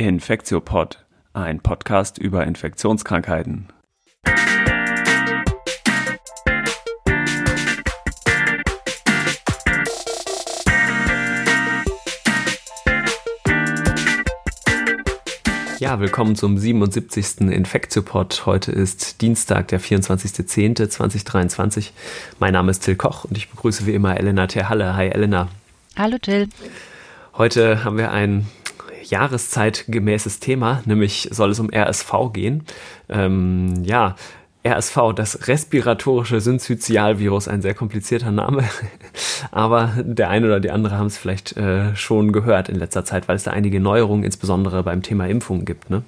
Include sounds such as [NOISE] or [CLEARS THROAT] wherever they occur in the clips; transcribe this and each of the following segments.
Infektiopod, ein Podcast über Infektionskrankheiten. Ja, willkommen zum 77. Infektiopod. Heute ist Dienstag, der 24.10.2023. Mein Name ist Till Koch und ich begrüße wie immer Elena Terhalle. Hi Elena. Hallo Till. Heute haben wir ein jahreszeitgemäßes Thema, nämlich soll es um RSV gehen. Ähm, ja, RSV, das respiratorische Synzytialvirus, ein sehr komplizierter Name, [LAUGHS] aber der eine oder die andere haben es vielleicht äh, schon gehört in letzter Zeit, weil es da einige Neuerungen insbesondere beim Thema Impfungen gibt. Ne?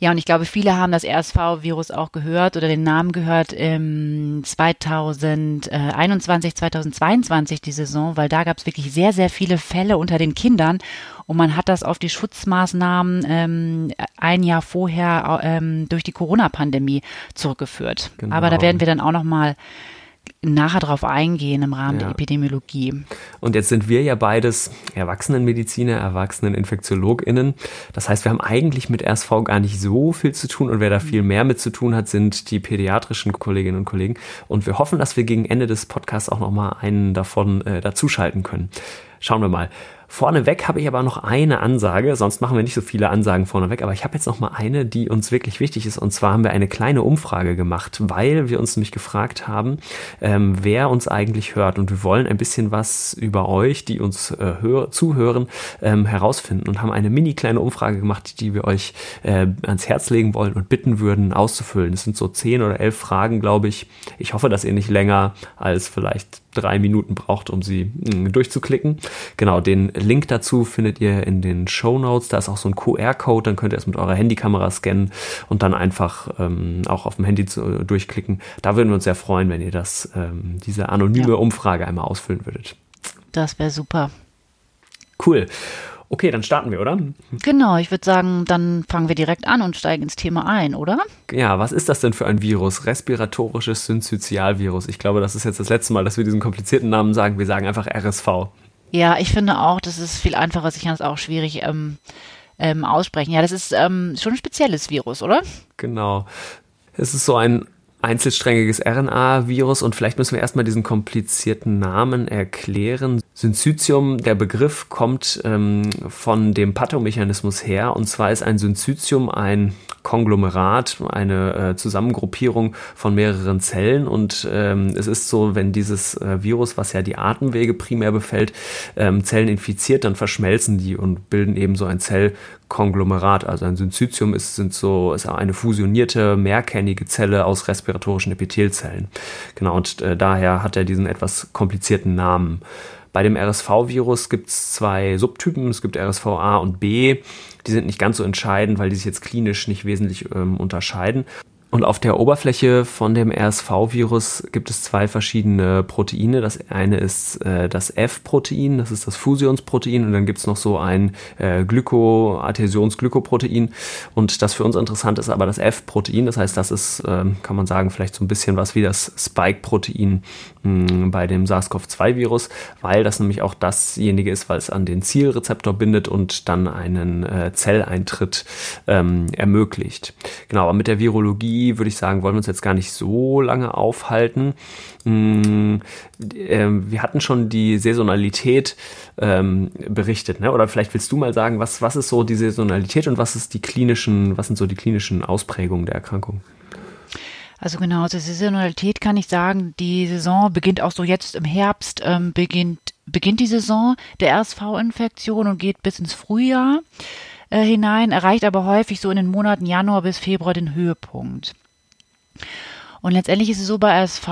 Ja, und ich glaube, viele haben das RSV-Virus auch gehört oder den Namen gehört im 2021, 2022 die Saison, weil da gab es wirklich sehr, sehr viele Fälle unter den Kindern und man hat das auf die Schutzmaßnahmen ähm, ein Jahr vorher ähm, durch die Corona-Pandemie zurückgeführt. Genau. Aber da werden wir dann auch noch mal nachher darauf eingehen im Rahmen ja. der Epidemiologie. Und jetzt sind wir ja beides Erwachsenenmediziner, Erwachseneninfektiologinnen. Das heißt, wir haben eigentlich mit RSV gar nicht so viel zu tun und wer da viel mehr mit zu tun hat, sind die pädiatrischen Kolleginnen und Kollegen. Und wir hoffen, dass wir gegen Ende des Podcasts auch noch mal einen davon äh, dazuschalten können. Schauen wir mal. Vorneweg habe ich aber noch eine Ansage, sonst machen wir nicht so viele Ansagen vorneweg, aber ich habe jetzt noch mal eine, die uns wirklich wichtig ist. Und zwar haben wir eine kleine Umfrage gemacht, weil wir uns nämlich gefragt haben, ähm, wer uns eigentlich hört. Und wir wollen ein bisschen was über euch, die uns äh, hör zuhören, ähm, herausfinden und haben eine mini kleine Umfrage gemacht, die wir euch äh, ans Herz legen wollen und bitten würden, auszufüllen. Es sind so zehn oder elf Fragen, glaube ich. Ich hoffe, dass ihr nicht länger als vielleicht drei Minuten braucht, um sie mm, durchzuklicken. Genau, den Link dazu findet ihr in den Show Notes. Da ist auch so ein QR-Code, dann könnt ihr es mit eurer Handykamera scannen und dann einfach ähm, auch auf dem Handy zu, äh, durchklicken. Da würden wir uns sehr freuen, wenn ihr das, ähm, diese anonyme ja. Umfrage einmal ausfüllen würdet. Das wäre super. Cool. Okay, dann starten wir, oder? Genau, ich würde sagen, dann fangen wir direkt an und steigen ins Thema ein, oder? Ja, was ist das denn für ein Virus? Respiratorisches Synzytialvirus. Ich glaube, das ist jetzt das letzte Mal, dass wir diesen komplizierten Namen sagen. Wir sagen einfach RSV. Ja, ich finde auch, das ist viel einfacher. Ich kann es auch schwierig ähm, ähm, aussprechen. Ja, das ist ähm, schon ein spezielles Virus, oder? Genau. Es ist so ein einzelsträngiges RNA-Virus und vielleicht müssen wir erstmal diesen komplizierten Namen erklären. Syncytium, der Begriff kommt ähm, von dem Pathomechanismus her und zwar ist ein Syncytium ein Konglomerat, eine äh, Zusammengruppierung von mehreren Zellen und ähm, es ist so, wenn dieses äh, Virus, was ja die Atemwege primär befällt, ähm, Zellen infiziert, dann verschmelzen die und bilden eben so ein Zellkonglomerat. Also ein Syncytium ist, sind so, ist eine fusionierte, mehrkernige Zelle aus respiratorischen Epithelzellen. Genau, und äh, daher hat er diesen etwas komplizierten Namen. Bei dem RSV-Virus gibt es zwei Subtypen. Es gibt RSV-A und B. Die sind nicht ganz so entscheidend, weil die sich jetzt klinisch nicht wesentlich ähm, unterscheiden. Und auf der Oberfläche von dem RSV-Virus gibt es zwei verschiedene Proteine. Das eine ist äh, das F-Protein, das ist das Fusionsprotein, und dann gibt es noch so ein äh, Glyko-Adhäsions-Glykoprotein. Und das für uns interessant ist aber das F-Protein. Das heißt, das ist, äh, kann man sagen, vielleicht so ein bisschen was wie das Spike-Protein hm, bei dem SARS-CoV-2-Virus, weil das nämlich auch dasjenige ist, weil es an den Zielrezeptor bindet und dann einen äh, Zelleintritt ähm, ermöglicht. Genau, aber mit der Virologie würde ich sagen, wollen wir uns jetzt gar nicht so lange aufhalten. Mm, ähm, wir hatten schon die Saisonalität ähm, berichtet, ne? oder vielleicht willst du mal sagen, was, was ist so die Saisonalität und was ist die klinischen, was sind so die klinischen Ausprägungen der Erkrankung? Also genau, zur Saisonalität kann ich sagen, die Saison beginnt auch so jetzt im Herbst, ähm, beginnt, beginnt die Saison der RSV-Infektion und geht bis ins Frühjahr äh, hinein, erreicht aber häufig so in den Monaten Januar bis Februar den Höhepunkt. Und letztendlich ist es so bei RSV,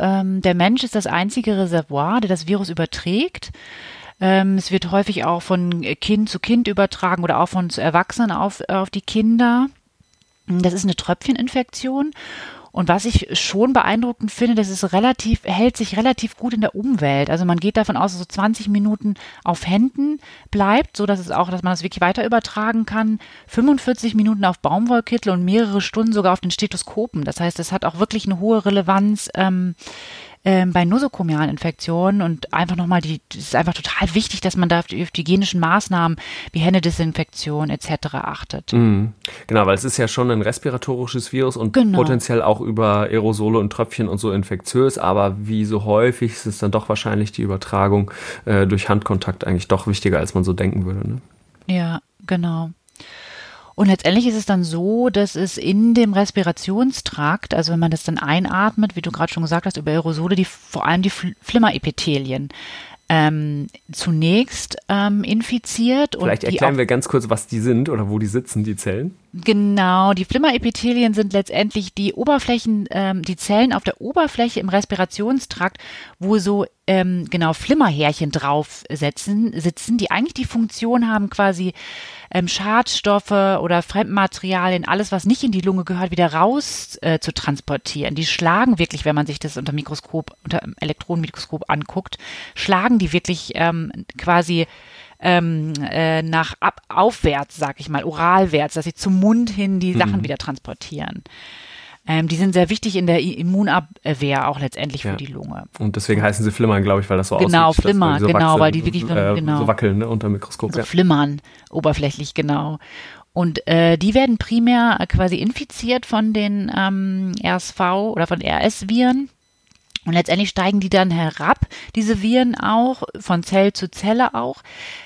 ähm, der Mensch ist das einzige Reservoir, der das Virus überträgt. Ähm, es wird häufig auch von Kind zu Kind übertragen oder auch von Erwachsenen auf, auf die Kinder. Das ist eine Tröpfcheninfektion und was ich schon beeindruckend finde, das ist relativ, hält sich relativ gut in der Umwelt. Also man geht davon aus, dass so 20 Minuten auf Händen bleibt, so dass es auch, dass man das wirklich weiter übertragen kann. 45 Minuten auf Baumwollkittel und mehrere Stunden sogar auf den Stethoskopen. Das heißt, es hat auch wirklich eine hohe Relevanz ähm, ähm, bei nosokomialen Infektionen und einfach nochmal die, es ist einfach total wichtig, dass man da auf die, auf die hygienischen Maßnahmen wie Händedesinfektion etc. achtet. Mhm. Genau, weil es ist ja schon ein respiratorisches Virus und genau. potenziell auch über Aerosole und Tröpfchen und so infektiös, aber wie so häufig ist es dann doch wahrscheinlich die Übertragung äh, durch Handkontakt eigentlich doch wichtiger, als man so denken würde. Ne? Ja, genau. Und letztendlich ist es dann so, dass es in dem Respirationstrakt, also wenn man das dann einatmet, wie du gerade schon gesagt hast, über Aerosole, die vor allem die Flimmerepithelien ähm, zunächst ähm, infiziert. Vielleicht erklären wir ganz kurz, was die sind oder wo die sitzen, die Zellen. Genau, die Flimmerepithelien sind letztendlich die Oberflächen, ähm, die Zellen auf der Oberfläche im Respirationstrakt, wo so ähm, genau Flimmerhärchen drauf setzen, sitzen, die eigentlich die Funktion haben, quasi ähm, Schadstoffe oder Fremdmaterialien, alles, was nicht in die Lunge gehört, wieder raus äh, zu transportieren. Die schlagen wirklich, wenn man sich das unter Mikroskop, unter Elektronenmikroskop anguckt, schlagen die wirklich ähm, quasi ähm, äh, nach ab, aufwärts, sag ich mal, oralwärts, dass sie zum Mund hin die Sachen mhm. wieder transportieren. Ähm, die sind sehr wichtig in der Immunabwehr auch letztendlich für ja. die Lunge. Und deswegen heißen sie Flimmern, glaube ich, weil das so genau, aussieht. Flimmer, so genau, weil die wirklich äh, genau, so wackeln ne, unter dem Mikroskop. So ja. Flimmern, oberflächlich, genau. Und äh, die werden primär quasi infiziert von den ähm, RSV oder von RS-Viren. Und letztendlich steigen die dann herab, diese Viren auch, von Zell zu Zelle auch,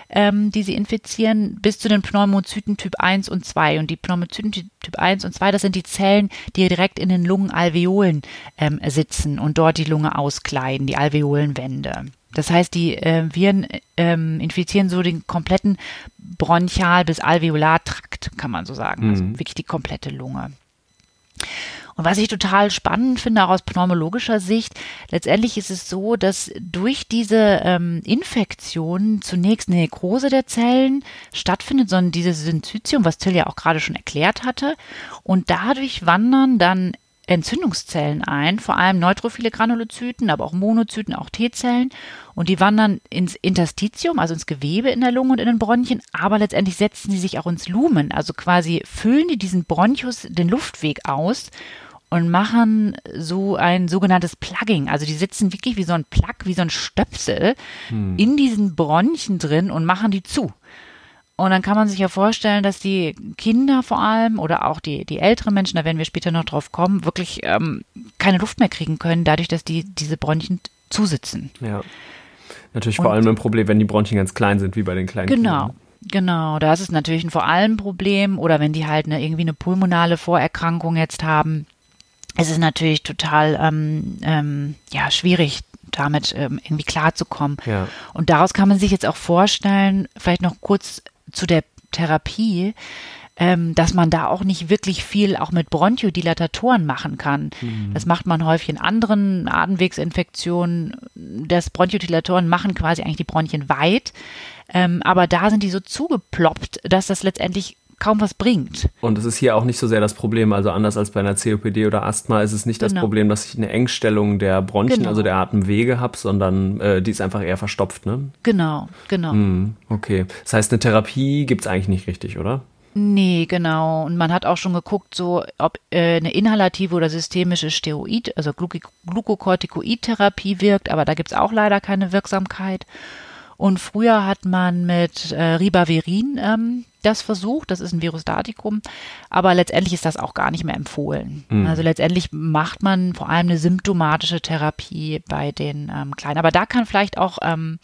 ähm, die sie infizieren, bis zu den Pneumozyten Typ 1 und 2. Und die Pneumozyten Typ 1 und 2, das sind die Zellen, die direkt in den Lungenalveolen ähm, sitzen und dort die Lunge auskleiden, die Alveolenwände. Das heißt, die äh, Viren ähm, infizieren so den kompletten Bronchial- bis Alveolartrakt, kann man so sagen. Also mhm. Also wirklich die komplette Lunge. Und was ich total spannend finde, auch aus pneumologischer Sicht, letztendlich ist es so, dass durch diese ähm, Infektion zunächst eine Nekrose der Zellen stattfindet, sondern dieses Syncytium, was Till ja auch gerade schon erklärt hatte. Und dadurch wandern dann Entzündungszellen ein, vor allem neutrophile Granulozyten, aber auch Monozyten, auch T-Zellen. Und die wandern ins Interstitium, also ins Gewebe in der Lunge und in den Bronchien, aber letztendlich setzen sie sich auch ins Lumen, also quasi füllen die diesen Bronchus den Luftweg aus und machen so ein sogenanntes Plugging. Also die sitzen wirklich wie so ein Plug, wie so ein Stöpsel hm. in diesen Bronchien drin und machen die zu. Und dann kann man sich ja vorstellen, dass die Kinder vor allem oder auch die, die älteren Menschen, da werden wir später noch drauf kommen, wirklich ähm, keine Luft mehr kriegen können, dadurch, dass die diese Bronchien zusitzen. Ja. Natürlich und, vor allem ein Problem, wenn die Bronchien ganz klein sind, wie bei den kleinen genau. Kindern. Genau, da ist es natürlich ein vor allem Problem oder wenn die halt eine, irgendwie eine pulmonale Vorerkrankung jetzt haben, es ist natürlich total ähm, ähm, ja, schwierig, damit ähm, irgendwie klarzukommen. Ja. Und daraus kann man sich jetzt auch vorstellen, vielleicht noch kurz zu der Therapie, ähm, dass man da auch nicht wirklich viel auch mit Bronchodilatatoren machen kann. Mhm. Das macht man häufig in anderen Atemwegsinfektionen. Das Bronchodilatatoren machen quasi eigentlich die Bronchien weit. Ähm, aber da sind die so zugeploppt, dass das letztendlich kaum was bringt. Und es ist hier auch nicht so sehr das Problem, also anders als bei einer COPD oder Asthma ist es nicht genau. das Problem, dass ich eine Engstellung der Bronchien, genau. also der Atemwege habe, sondern äh, die ist einfach eher verstopft, ne? Genau, genau. Hm, okay. Das heißt, eine Therapie gibt es eigentlich nicht richtig, oder? Nee, genau. Und man hat auch schon geguckt, so ob äh, eine inhalative oder systemische Steroid, also Glucocorticoid-Therapie wirkt, aber da gibt es auch leider keine Wirksamkeit. Und früher hat man mit äh, Ribavirin ähm, das versucht, das ist ein Virusdatikum, aber letztendlich ist das auch gar nicht mehr empfohlen. Mhm. Also letztendlich macht man vor allem eine symptomatische Therapie bei den ähm, Kleinen. Aber da kann vielleicht auch ähm,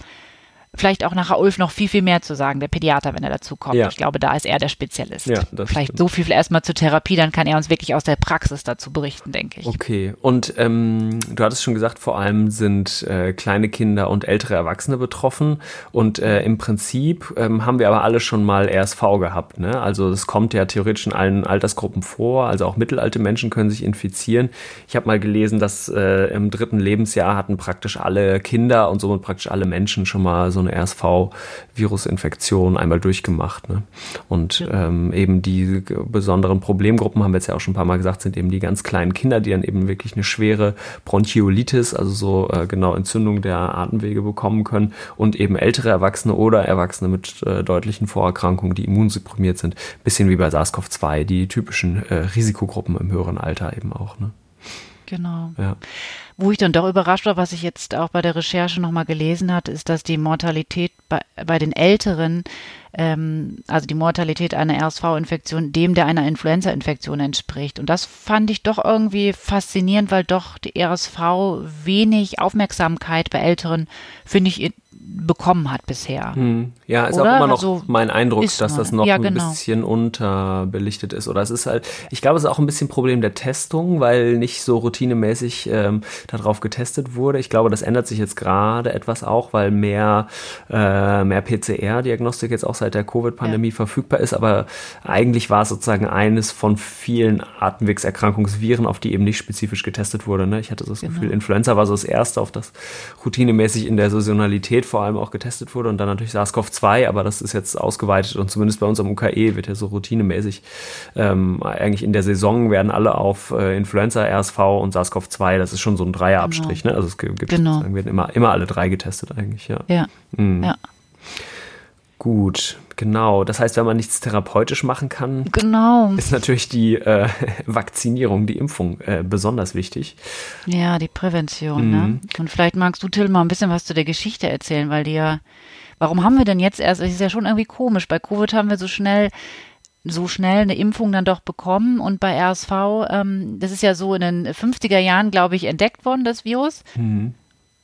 vielleicht auch nachher Ulf noch viel, viel mehr zu sagen, der Pädiater, wenn er dazu kommt. Ja. Ich glaube, da ist er der Spezialist. Ja, vielleicht stimmt. so viel erstmal zur Therapie, dann kann er uns wirklich aus der Praxis dazu berichten, denke ich. Okay, und ähm, du hattest schon gesagt, vor allem sind äh, kleine Kinder und ältere Erwachsene betroffen und äh, im Prinzip ähm, haben wir aber alle schon mal RSV gehabt. Ne? Also es kommt ja theoretisch in allen Altersgruppen vor, also auch mittelalte Menschen können sich infizieren. Ich habe mal gelesen, dass äh, im dritten Lebensjahr hatten praktisch alle Kinder und somit praktisch alle Menschen schon mal so eine RSV-Virusinfektion einmal durchgemacht. Ne? Und ähm, eben die besonderen Problemgruppen, haben wir jetzt ja auch schon ein paar Mal gesagt, sind eben die ganz kleinen Kinder, die dann eben wirklich eine schwere Bronchiolitis, also so äh, genau Entzündung der Atemwege bekommen können und eben ältere Erwachsene oder Erwachsene mit äh, deutlichen Vorerkrankungen, die immunsupprimiert sind, bisschen wie bei SARS-CoV-2, die typischen äh, Risikogruppen im höheren Alter eben auch. Ne? Genau. Ja. Wo ich dann doch überrascht war, was ich jetzt auch bei der Recherche nochmal gelesen hatte, ist, dass die Mortalität bei, bei den Älteren, ähm, also die Mortalität einer RSV-Infektion, dem der einer Influenza-Infektion entspricht. Und das fand ich doch irgendwie faszinierend, weil doch die RSV wenig Aufmerksamkeit bei Älteren, finde ich, bekommen hat bisher. Hm. Ja, ist Oder? auch immer noch also, mein Eindruck, dass das noch ja, genau. ein bisschen unterbelichtet ist. Oder es ist halt, ich glaube, es ist auch ein bisschen Problem der Testung, weil nicht so routinemäßig ähm, darauf getestet wurde. Ich glaube, das ändert sich jetzt gerade etwas auch, weil mehr, äh, mehr PCR-Diagnostik jetzt auch seit der Covid-Pandemie ja. verfügbar ist. Aber eigentlich war es sozusagen eines von vielen Atemwegserkrankungsviren, auf die eben nicht spezifisch getestet wurde. Ne? Ich hatte so das genau. Gefühl, Influenza war so das erste, auf das routinemäßig in der Saisonalität vor allem auch getestet wurde und dann natürlich SARS-CoV-2, aber das ist jetzt ausgeweitet und zumindest bei uns am UKE wird ja so routinemäßig ähm, eigentlich in der Saison werden alle auf äh, Influenza, RSV und SARS-CoV-2, das ist schon so ein Dreierabstrich, genau. ne? Also es gibt genau. werden immer, immer alle drei getestet eigentlich, ja. Ja. Mhm. ja. Gut, genau. Das heißt, wenn man nichts therapeutisch machen kann, genau. ist natürlich die äh, [LAUGHS] Vakzinierung, die Impfung äh, besonders wichtig. Ja, die Prävention. Ne? Mhm. Ne? Und vielleicht magst du, Till, mal ein bisschen was zu der Geschichte erzählen, weil die ja, warum haben wir denn jetzt erst, es ist ja schon irgendwie komisch, bei Covid haben wir so schnell so schnell eine Impfung dann doch bekommen und bei RSV, ähm, das ist ja so in den 50er Jahren, glaube ich, entdeckt worden, das Virus. Mhm.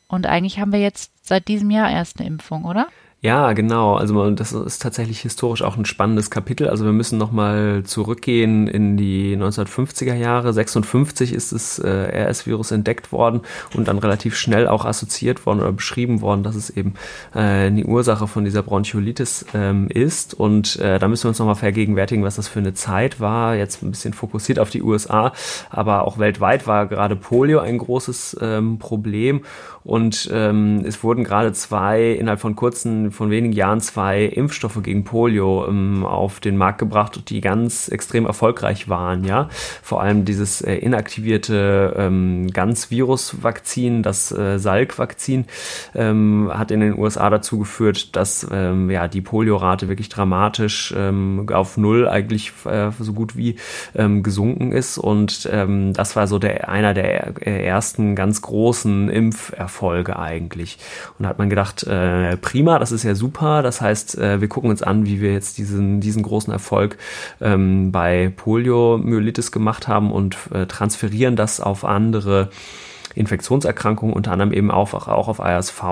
Und eigentlich haben wir jetzt seit diesem Jahr erst eine Impfung, oder? Ja, genau. Also das ist tatsächlich historisch auch ein spannendes Kapitel. Also wir müssen nochmal zurückgehen in die 1950er Jahre. 56 ist das äh, RS-Virus entdeckt worden und dann relativ schnell auch assoziiert worden oder beschrieben worden, dass es eben äh, die Ursache von dieser Bronchiolitis ähm, ist. Und äh, da müssen wir uns nochmal vergegenwärtigen, was das für eine Zeit war. Jetzt ein bisschen fokussiert auf die USA, aber auch weltweit war gerade Polio ein großes ähm, Problem. Und ähm, es wurden gerade zwei innerhalb von kurzen, von wenigen Jahren zwei Impfstoffe gegen Polio ähm, auf den Markt gebracht, die ganz extrem erfolgreich waren. Ja, vor allem dieses äh, inaktivierte ähm, Ganz-Virus-Vakzin, das äh, Salk-Vakzin, ähm, hat in den USA dazu geführt, dass ähm, ja die Poliorate wirklich dramatisch ähm, auf null eigentlich äh, so gut wie ähm, gesunken ist. Und ähm, das war so der einer der äh, ersten ganz großen Impferfolge Erfolge eigentlich. Und da hat man gedacht, äh, prima, das ist ja super. Das heißt, äh, wir gucken uns an, wie wir jetzt diesen, diesen großen Erfolg ähm, bei Poliomyelitis gemacht haben und äh, transferieren das auf andere Infektionserkrankungen, unter anderem eben auch, auch auf ASV.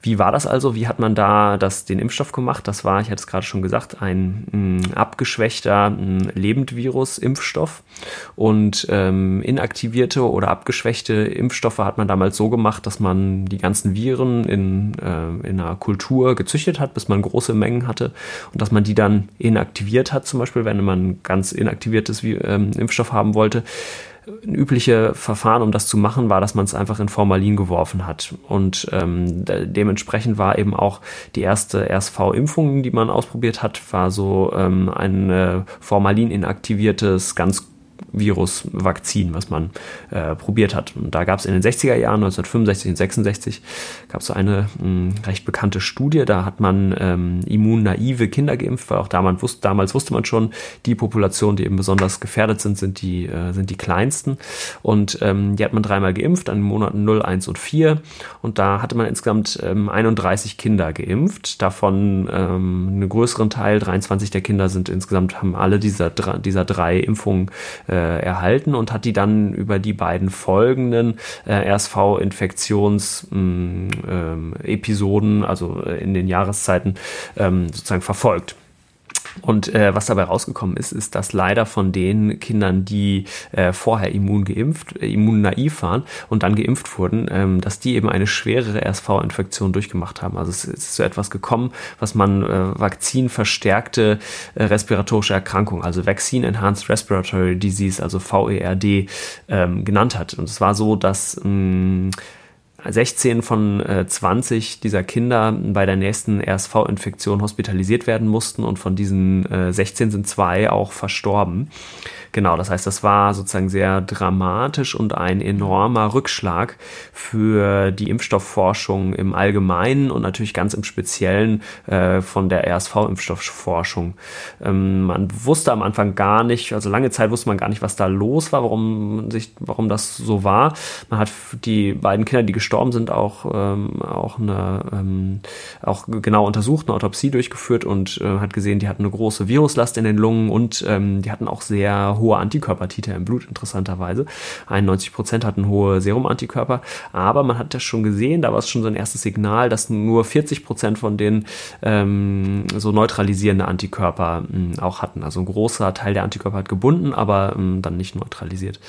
Wie war das also? Wie hat man da das, den Impfstoff gemacht? Das war, ich hatte es gerade schon gesagt, ein mh, mm, abgeschwächter Lebendvirus-Impfstoff. Und ähm, inaktivierte oder abgeschwächte Impfstoffe hat man damals so gemacht, dass man die ganzen Viren in, äh, in einer Kultur gezüchtet hat, bis man große Mengen hatte und dass man die dann inaktiviert hat, zum Beispiel, wenn man ganz inaktiviertes ähm, Impfstoff haben wollte ein übliche Verfahren, um das zu machen, war, dass man es einfach in Formalin geworfen hat. Und ähm, dementsprechend war eben auch die erste RSV-Impfung, die man ausprobiert hat, war so ähm, ein äh, Formalin inaktiviertes, ganz Virus-Vakzin, was man äh, probiert hat. Und da gab es in den 60er Jahren, 1965 und 66, gab es so eine mh, hm, recht bekannte Studie. Da hat man ähm, immunnaive Kinder geimpft, weil auch damals, wusste, damals wusste man schon, die Population, die eben besonders gefährdet sind, sind die, äh, sind die kleinsten. Und ähm, die hat man dreimal geimpft, an den Monaten 0, 1 und 4. Und da hatte man insgesamt ähm, 31 Kinder geimpft. Davon ähm, einen größeren Teil, 23 der Kinder sind insgesamt, haben alle dieser, dieser drei Impfungen äh, erhalten und hat die dann über die beiden folgenden äh, RSV-Infektions-Episoden, mm, ähm, also äh, in den Jahreszeiten, ähm, sozusagen verfolgt. Und äh, was dabei rausgekommen ist, ist, dass leider von den Kindern, die äh, vorher immun geimpft, äh, immunnaiv waren und dann geimpft wurden, ähm, dass die eben eine schwerere RSV-Infektion durchgemacht haben. Also es ist so etwas gekommen, was man äh, vakzinverstärkte äh, respiratorische Erkrankung, also Vaccine Enhanced Respiratory Disease, also VERD, ähm, genannt hat. Und es war so, dass mh, mm, 16 von äh, 20 dieser Kinder bei der nächsten RSV-Infektion hospitalisiert werden mussten und von diesen äh, 16 sind zwei auch verstorben. Genau, das heißt, das war sozusagen sehr dramatisch und ein enormer Rückschlag für die Impfstoffforschung im Allgemeinen und natürlich ganz im Speziellen äh, von der RSV-Impfstoffforschung. Ähm, man wusste am Anfang gar nicht, also lange Zeit wusste man gar nicht, was da los war, warum sich, warum das so war. Man hat die beiden Kinder, die gestorben sind, auch ähm, auch eine ähm, auch genau untersucht, eine Autopsie durchgeführt und äh, hat gesehen, die hatten eine große Viruslast in den Lungen und ähm, die hatten auch sehr hohe Antikörpertiter im Blut, interessanterweise. 91 Prozent hatten hohe Serumantikörper, aber man hat das schon gesehen, da war es schon so ein erstes Signal, dass nur 40 Prozent von denen ähm, so neutralisierende Antikörper mh, auch hatten. Also ein großer Teil der Antikörper hat gebunden, aber mh, dann nicht neutralisiert.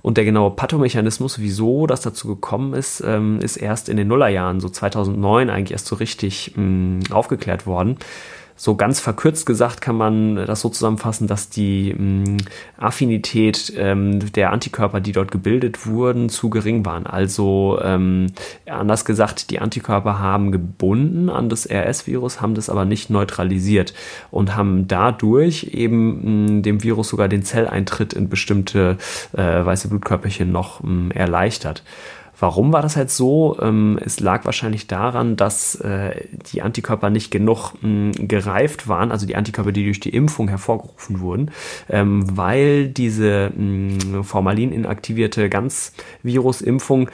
Und der genaue Pathomechanismus, wieso das dazu gekommen ist, ähm, ist erst in den Nullerjahren, so 2009 eigentlich erst so richtig mh, aufgeklärt worden so ganz verkürzt gesagt kann man das so zusammenfassen, dass die mh, mm, Affinität ähm, der Antikörper, die dort gebildet wurden, zu gering waren. Also ähm, anders gesagt, die Antikörper haben gebunden an das RS-Virus, haben das aber nicht neutralisiert und haben dadurch eben mh, mm, dem Virus sogar den Zelleintritt in bestimmte äh, weiße Blutkörperchen noch mh, mm, erleichtert. Warum war das halt so? Ähm, es lag wahrscheinlich daran, dass äh, die Antikörper nicht genug mh, gereift waren, also die Antikörper, die durch die Impfung hervorgerufen wurden, ähm, weil diese mh, formalin inaktivierte Ganzvirusimpfung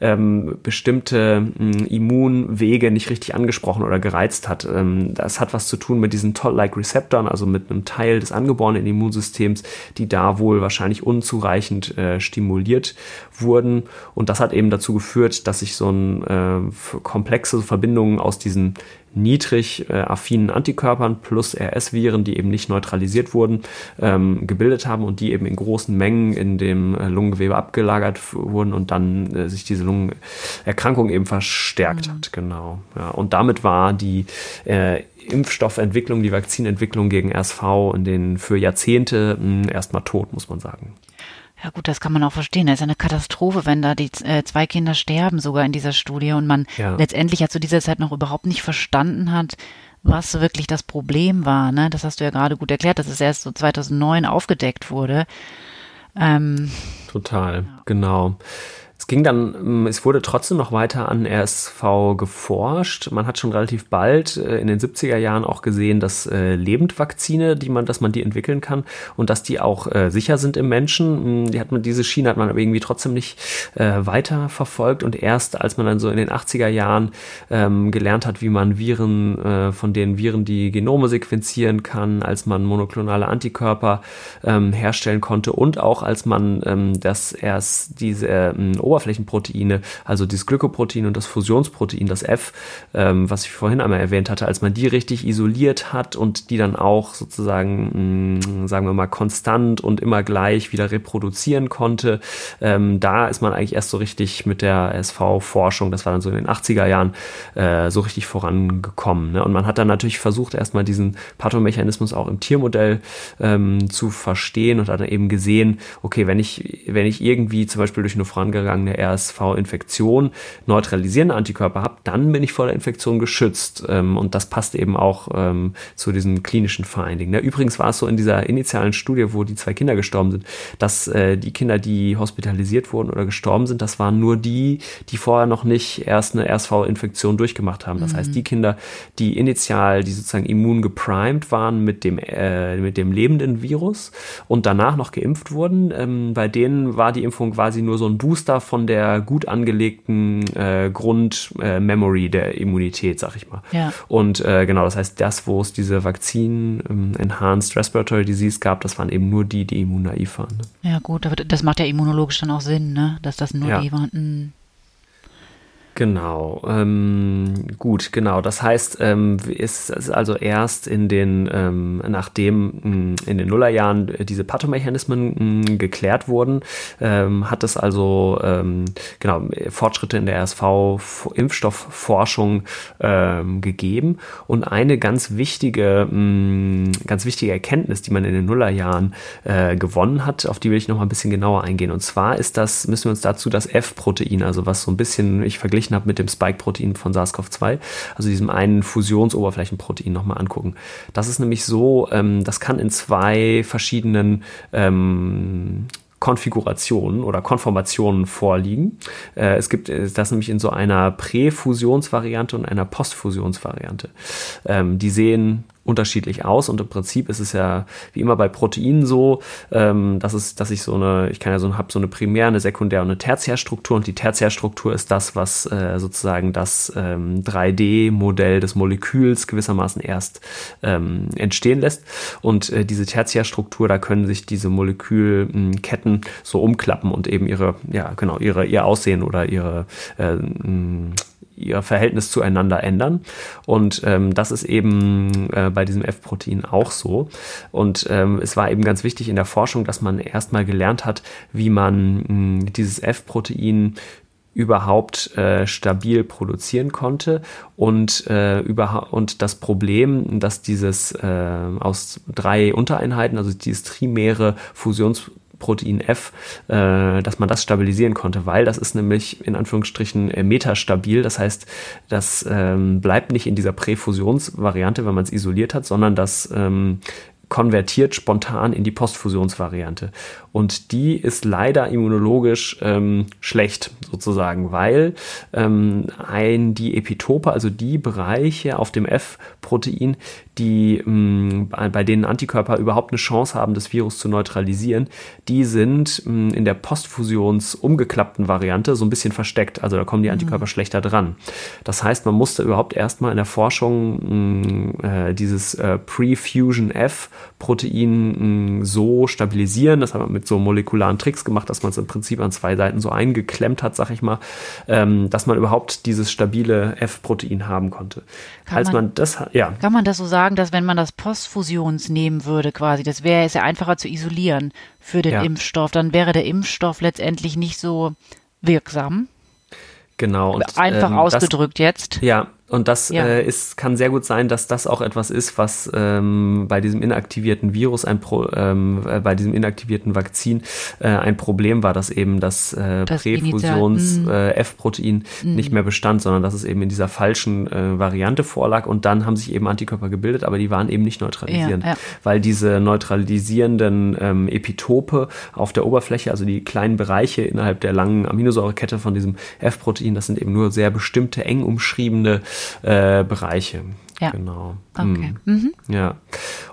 ähm, bestimmte ähm, Immunwege nicht richtig angesprochen oder gereizt hat. Ähm, das hat was zu tun mit diesen Toll-like Rezeptoren, also mit einem Teil des angeborenen Immunsystems, die da wohl wahrscheinlich unzureichend äh, stimuliert wurden. Und das hat eben dazu geführt, dass sich so ein äh, komplexe Verbindungen aus diesen niedrig äh, affinen Antikörpern plus RS-Viren, die eben nicht neutralisiert wurden, ähm, gebildet haben und die eben in großen Mengen in dem äh, Lungengewebe abgelagert wurden und dann äh, sich diese Lungenerkrankung eben verstärkt mhm. hat. Genau. Ja, und damit war die äh, Impfstoffentwicklung, die Vakzinentwicklung gegen RSV in den für Jahrzehnte mh, hm, erstmal tot, muss man sagen. Ja gut, das kann man auch verstehen. Das ist eine Katastrophe, wenn da die äh, zwei Kinder sterben sogar in dieser Studie und man ja. letztendlich ja zu dieser Zeit noch überhaupt nicht verstanden hat, was wirklich das Problem war. Ne? Das hast du ja gerade gut erklärt, dass es erst so 2009 aufgedeckt wurde. Ähm, Total, ja. genau ging dann, ähm, es wurde trotzdem noch weiter an RSV geforscht. Man hat schon relativ bald äh, in den 70er Jahren auch gesehen, dass äh, Lebendvakzine, die man, dass man die entwickeln kann und dass die auch äh, sicher sind im Menschen. Mm, die hat man, diese Schiene hat man aber irgendwie trotzdem nicht weiter verfolgt und erst als man dann so in den 80er Jahren ähm, gelernt hat, wie man Viren, von den Viren die Genome sequenzieren kann, als man monoklonale Antikörper ähm, herstellen konnte und auch als man ähm, das erst diese äh, Oberflächenproteine, also dieses Glykoprotein und das Fusionsprotein, das F, ähm, was ich vorhin einmal erwähnt hatte, als man die richtig isoliert hat und die dann auch sozusagen, mh, mm, sagen wir mal, konstant und immer gleich wieder reproduzieren konnte, ähm, da ist man eigentlich erst so richtig mit der SV-Forschung, das war dann so in den 80er Jahren, äh, so richtig vorangekommen. Ne? Und man hat dann natürlich versucht, erstmal diesen Pathomechanismus auch im Tiermodell ähm, zu verstehen und hat dann eben gesehen, okay, wenn ich, wenn ich irgendwie zum Beispiel durch eine vorangegangene eine RSV-Infektion neutralisierende Antikörper habe, dann bin ich vor der Infektion geschützt. Ähm, und das passt eben auch ähm, zu diesem klinischen Finding. Ne? Übrigens war es so in dieser initialen Studie, wo die zwei Kinder gestorben sind, dass äh, die Kinder, die hospitalisiert wurden oder gestorben sind, das waren nur die, die vorher noch nicht erst eine RSV-Infektion durchgemacht haben. Das mhm. heißt, die Kinder, die initial, die sozusagen immun geprimed waren mit dem, äh, mit dem lebenden Virus und danach noch geimpft wurden, ähm, bei denen war die Impfung quasi nur so ein Booster von von der gut angelegten äh, Grundmemory äh, der Immunität, sag ich mal. Ja. Und äh, genau, das heißt, das, wo es diese Vakzin ähm, Enhanced Respiratory Disease gab, das waren eben nur die, die immunnaiv waren. Ne? Ja, gut, aber das macht ja immunologisch dann auch Sinn, ne? Dass das nur ja. die waren. Genau, ähm, gut, genau. Das heißt, ähm, ist, ist also erst in den, ähm, nachdem mh, hm, in den Nullerjahren diese Pathomechanismen mh, hm, geklärt wurden, ähm, hat es also ähm, genau Fortschritte in der RSV-Impfstoffforschung ähm, gegeben und eine ganz wichtige, mh, hm, ganz wichtige Erkenntnis, die man in den Nullerjahren äh, gewonnen hat, auf die will ich noch mal ein bisschen genauer eingehen. Und zwar ist das, müssen wir uns dazu das F-Protein, also was so ein bisschen, ich vergleiche verglichen habe mit dem Spike-Protein von SARS-CoV-2, also diesem einen Fusionsoberflächenprotein nochmal angucken. Das ist nämlich so, ähm, das kann in zwei verschiedenen ähm, Konfigurationen oder Konformationen vorliegen. Äh, es gibt äh, das nämlich in so einer Präfusionsvariante und einer Postfusionsvariante. Ähm, die sehen unterschiedlich aus. Und im Prinzip ist es ja wie immer bei Proteinen so, ähm, dass es, dass ich so eine, ich kann ja so habe so eine Primär, eine Sekundär- und eine Tertiärstruktur. Und die Tertiärstruktur ist das, was äh, sozusagen das ähm, 3D-Modell des Moleküls gewissermaßen erst ähm, entstehen lässt. Und äh, diese Tertiärstruktur, da können sich diese Molekülketten so umklappen und eben ihre, ja genau, ihre ihr Aussehen oder ihre äh, ihr Verhältnis zueinander ändern. Und ähm, das ist eben äh, bei diesem F-Protein auch so. Und ähm, es war eben ganz wichtig in der Forschung, dass man erstmal gelernt hat, wie man mh, hm, dieses F-Protein überhaupt äh, stabil produzieren konnte und äh, über und das Problem, dass dieses äh, aus drei Untereinheiten, also dieses trimäre Fusions Protein F, äh, dass man das stabilisieren konnte, weil das ist nämlich in Anführungsstrichen äh, metastabil. Das heißt, das ähm, bleibt nicht in dieser Präfusionsvariante, wenn man es isoliert hat, sondern das ähm, konvertiert spontan in die Postfusionsvariante. Und die ist leider immunologisch ähm, schlecht sozusagen, weil ähm, ein, die Epitope, also die Bereiche auf dem F-Protein, die ähm, bei denen Antikörper überhaupt eine Chance haben, das Virus zu neutralisieren, die sind ähm, in der Postfusions umgeklappten Variante so ein bisschen versteckt. Also da kommen die. Antikörper mhm. schlechter dran. Das heißt, man musste überhaupt erstmal in der Forschung äh, dieses äh, Pre-Fusion F-Protein so stabilisieren. Das hat man mit so molekularen Tricks gemacht, dass man es im Prinzip an zwei Seiten so eingeklemmt hat, sag ich mal, ähm, dass man überhaupt dieses stabile F-Protein haben konnte. Kann Als man, man, das, ja. Kann man das so sagen, dass wenn man das Postfusions nehmen würde, quasi, das wäre es ja einfacher zu isolieren für den ja. Impfstoff, dann wäre der Impfstoff letztendlich nicht so wirksam. Genau. Und, Einfach ähm, ausgedrückt das, jetzt. Ja, und das ja. äh, ist, kann sehr gut sein, dass das auch etwas ist, was ähm, bei diesem inaktivierten Virus, ein Pro, ähm, äh, bei diesem inaktivierten Vakzin äh, ein Problem war, dass eben das, äh, das Präfusions-F-Protein mhm. äh, nicht mehr bestand, sondern dass es eben in dieser falschen äh, Variante vorlag und dann haben sich eben Antikörper gebildet, aber die waren eben nicht neutralisierend, ja, ja. weil diese neutralisierenden ähm, Epitope auf der Oberfläche, also die kleinen Bereiche innerhalb der langen Aminosäurekette von diesem F-Protein, das sind eben nur sehr bestimmte, eng umschriebene äh, Bereiche. Ja. Genau. Okay. Mhm. mhm. Ja.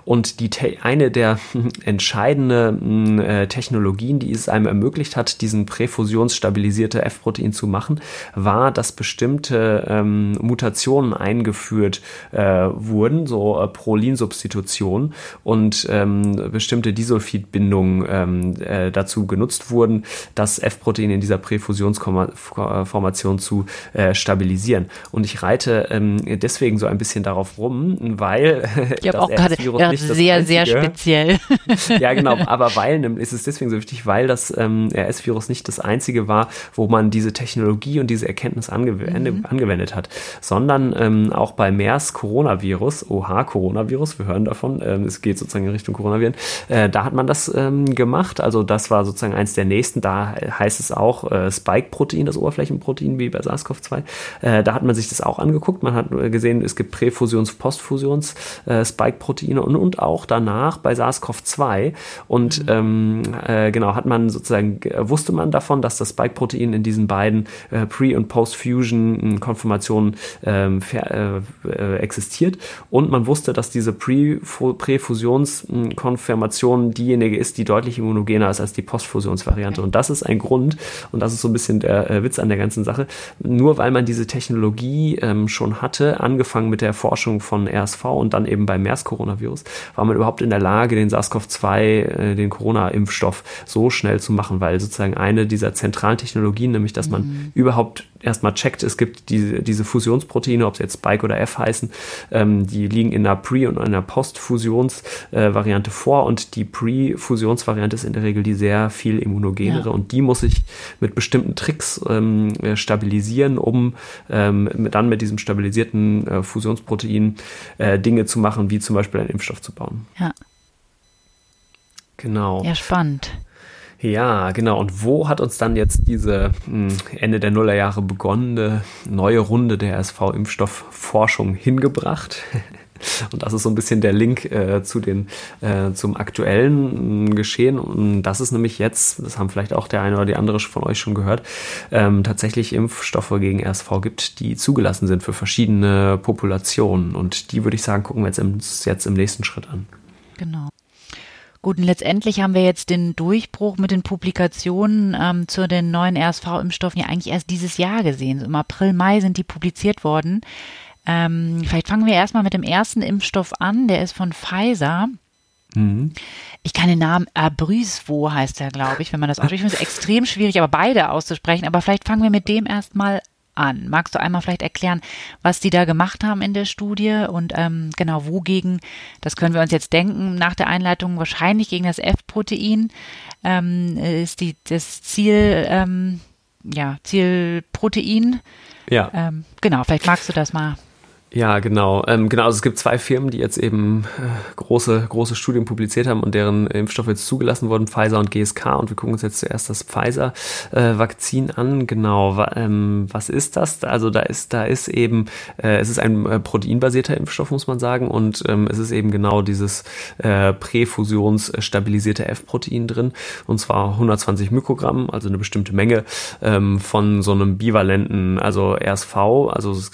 Und die eine der entscheidenden äh, Technologien, die es einem ermöglicht hat, diesen präfusionsstabilisierte F-Protein zu machen, war, dass bestimmte ähm, Mutationen eingeführt äh, wurden, so äh, Prolinsubstitutionen und ähm, bestimmte Disulfidbindungen ähm, äh, dazu genutzt wurden, das F-Protein in dieser Präfusionsformation zu äh, stabilisieren. Und ich reite ähm, deswegen so ein bisschen darauf rum, weil ich [LAUGHS] das auch gerade sehr, sehr speziell. [LAUGHS] ja, genau, [LAUGHS] aber weil ist es deswegen so wichtig, weil das ähm, RS-Virus nicht das einzige war, wo man diese Technologie und diese Erkenntnis angewendet, mhm. angewendet hat, sondern ähm, auch bei MERS Coronavirus, OH Coronavirus, wir hören davon, ähm, es geht sozusagen in Richtung Coronaviren, äh, da hat man das ähm, gemacht, also das war sozusagen eins der nächsten, da heißt es auch äh, Spike-Protein, das Oberflächenprotein wie bei SARS-CoV-2, äh, da hat man sich das auch angeguckt, man hat gesehen, es gibt Präfusions-, Postfusions- äh, und, und auch danach bei SARS-CoV-2. Und mhm. ähm, äh, genau, hat man sozusagen, wusste man davon, dass das Spike-Protein in diesen beiden äh, Pre- und Post-Fusion-Konformationen ähm, äh, äh, existiert. Und man wusste, dass diese Pre-Fusions-Konformation diejenige ist, die deutlich immunogener ist als die Postfusionsvariante. Und das ist ein Grund, und das ist so ein bisschen der äh, Witz an der ganzen Sache, nur weil man diese Technologie ähm, schon hatte, angefangen mit der Forschung von RSV und dann eben beim MERS-Coronavirus, war man überhaupt in der Lage, den SARS-CoV-2, äh, den Corona-Impfstoff so schnell zu machen, weil sozusagen eine dieser zentralen Technologien, nämlich dass man mhm. überhaupt erstmal checkt, es gibt diese, diese Fusionsproteine, ob sie jetzt Spike oder F heißen, ähm, die liegen in einer Pre- und einer Post-Fusions-Variante äh, vor und die Pre-Fusionsvariante ist in der Regel die sehr viel immunogenere ja. und die muss ich mit bestimmten Tricks ähm, äh, stabilisieren, um ähm, dann mit diesem stabilisierten äh, Fusionsprotein äh, Dinge zu machen, wie zum Beispiel einen Impfstoff zu bauen. Ja. Genau. Ja, spannend. Ja, genau. Und wo hat uns dann jetzt diese hm, Ende der Nullerjahre begonnene neue Runde der SV-Impfstoffforschung hingebracht? [LAUGHS] Und das ist so ein bisschen der Link äh, zu den, äh, zum aktuellen äh, Geschehen. Und das ist nämlich jetzt, das haben vielleicht auch der eine oder die andere von euch schon gehört, ähm, tatsächlich Impfstoffe gegen RSV gibt, die zugelassen sind für verschiedene Populationen. Und die würde ich sagen, gucken wir jetzt im, jetzt im nächsten Schritt an. Genau. Gut, und letztendlich haben wir jetzt den Durchbruch mit den Publikationen ähm, zu den neuen RSV-Impfstoffen ja eigentlich erst dieses Jahr gesehen. So Im April, Mai sind die publiziert worden. Ähm, vielleicht fangen wir erstmal mit dem ersten Impfstoff an. Der ist von Pfizer. Mhm. Ich kann den Namen Abrysvo heißt er, glaube ich, wenn man das ausspricht. Ich finde es extrem schwierig, aber beide auszusprechen. Aber vielleicht fangen wir mit dem erstmal an. Magst du einmal vielleicht erklären, was die da gemacht haben in der Studie und ähm, genau wogegen, das können wir uns jetzt denken, nach der Einleitung wahrscheinlich gegen das F-Protein ähm, ist die, das Ziel, ähm, ja, Zielprotein. Ja. Ähm, genau, vielleicht magst du das mal ja, genau. Ähm, genau, also es gibt zwei Firmen, die jetzt eben äh, große, große Studien publiziert haben und deren Impfstoffe jetzt zugelassen wurden, Pfizer und GSK. Und wir gucken uns jetzt zuerst das Pfizer-Vakzin äh, an. Genau, wa ähm, was ist das? Also da ist, da ist eben, äh, es ist ein äh, proteinbasierter Impfstoff, muss man sagen. Und ähm, es ist eben genau dieses äh, präfusionsstabilisierte F-Protein drin. Und zwar 120 Mikrogramm, also eine bestimmte Menge ähm, von so einem bivalenten, also RSV. Also es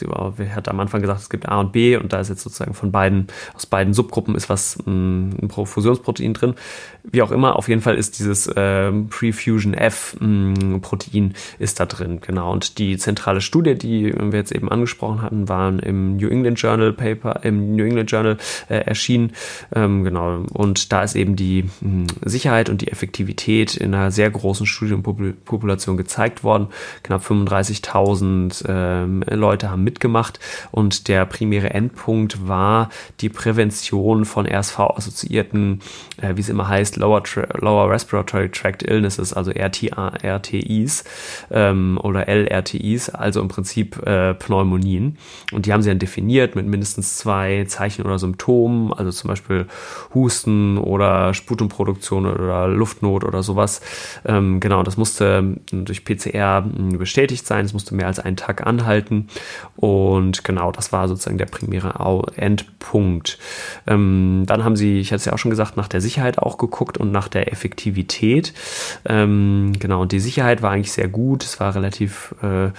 hat am Anfang gesagt, es gibt A und B und da ist jetzt sozusagen von beiden, aus beiden Subgruppen ist was mm, ein Profusionsprotein drin. Wie auch immer, auf jeden Fall ist dieses äh, Prefusion F mh, mm, ist da drin, genau. Und die zentrale Studie, die wir jetzt eben angesprochen hatten, waren im New England Journal Paper, im New England Journal äh, erschienen, ähm, genau. Und da ist eben die mh, mm, Sicherheit und die Effektivität in einer sehr großen Studienpopulation gezeigt worden. Knapp 35.000 äh, Leute haben mitgemacht und der primäre Endpunkt war die Prävention von RSV-assoziierten, äh, wie es immer heißt, Lower, Lower Respiratory Tract Illnesses, also RTA, RTIs ähm, oder LRTIs, also im Prinzip äh, Pneumonien. Und die haben sie dann definiert mit mindestens zwei Zeichen oder Symptomen, also zum Beispiel Husten oder Sputumproduktion oder Luftnot oder sowas. Ähm, genau, das musste durch PCR bestätigt sein, es musste mehr als einen Tag anhalten. Und genau, das war sozusagen der primäre Endpunkt. Ähm, dann haben sie, ich hatte es ja auch schon gesagt, nach der Sicherheit auch geguckt und nach der Effektivität. Ähm, genau, und die Sicherheit war eigentlich sehr gut. Es war relativ äh,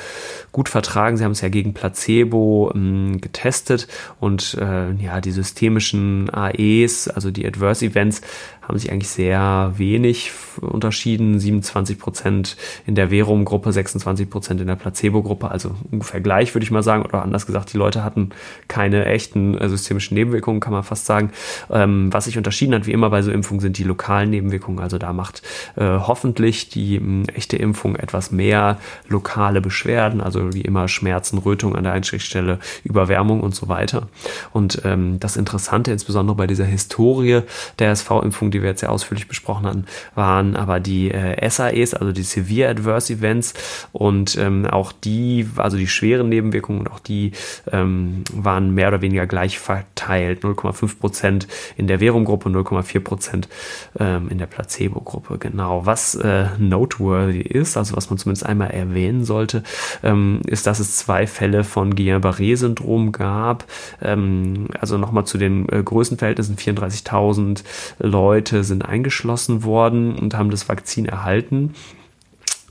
gut vertragen. Sie haben es ja gegen Placebo ähm, getestet und äh, ja, die systemischen AEs, also die Adverse Events, haben sich eigentlich sehr wenig unterschieden. 27 Prozent in der Verum-Gruppe, 26 Prozent in der Placebo-Gruppe, also ungefähr gleich, würde ich mal sagen. Oder anders gesagt, die Leute hatten keine echten äh, systemischen Nebenwirkungen, kann man fast sagen. Ähm, was sich unterschieden hat, wie immer bei so Impfungen, sind die lokalen Nebenwirkungen. Also da macht äh, hoffentlich die mh, echte Impfung etwas mehr lokale Beschwerden, also wie immer Schmerzen, Rötung an der Einstichstelle, Überwärmung und so weiter. Und ähm, das Interessante, insbesondere bei dieser Historie der SV-Impfung, die wir jetzt ja ausführlich besprochen hatten, waren aber die äh, SAEs, also die Severe Adverse Events und ähm, auch die, also die schweren Nebenwirkungen und auch die ähm, waren mehr oder weniger gleich verteilt. 0,5 Prozent in der Verum-Gruppe, 0,4 Prozent ähm, in der Placebo-Gruppe. Genau. Was äh, noteworthy ist, also was man zumindest einmal erwähnen sollte, ähm, ist, dass es zwei Fälle von Guillain-Barré-Syndrom gab. Ähm, also nochmal zu den äh, Größenverhältnissen, 34.000 Leute Leute sind eingeschlossen worden und haben das Vakzin erhalten.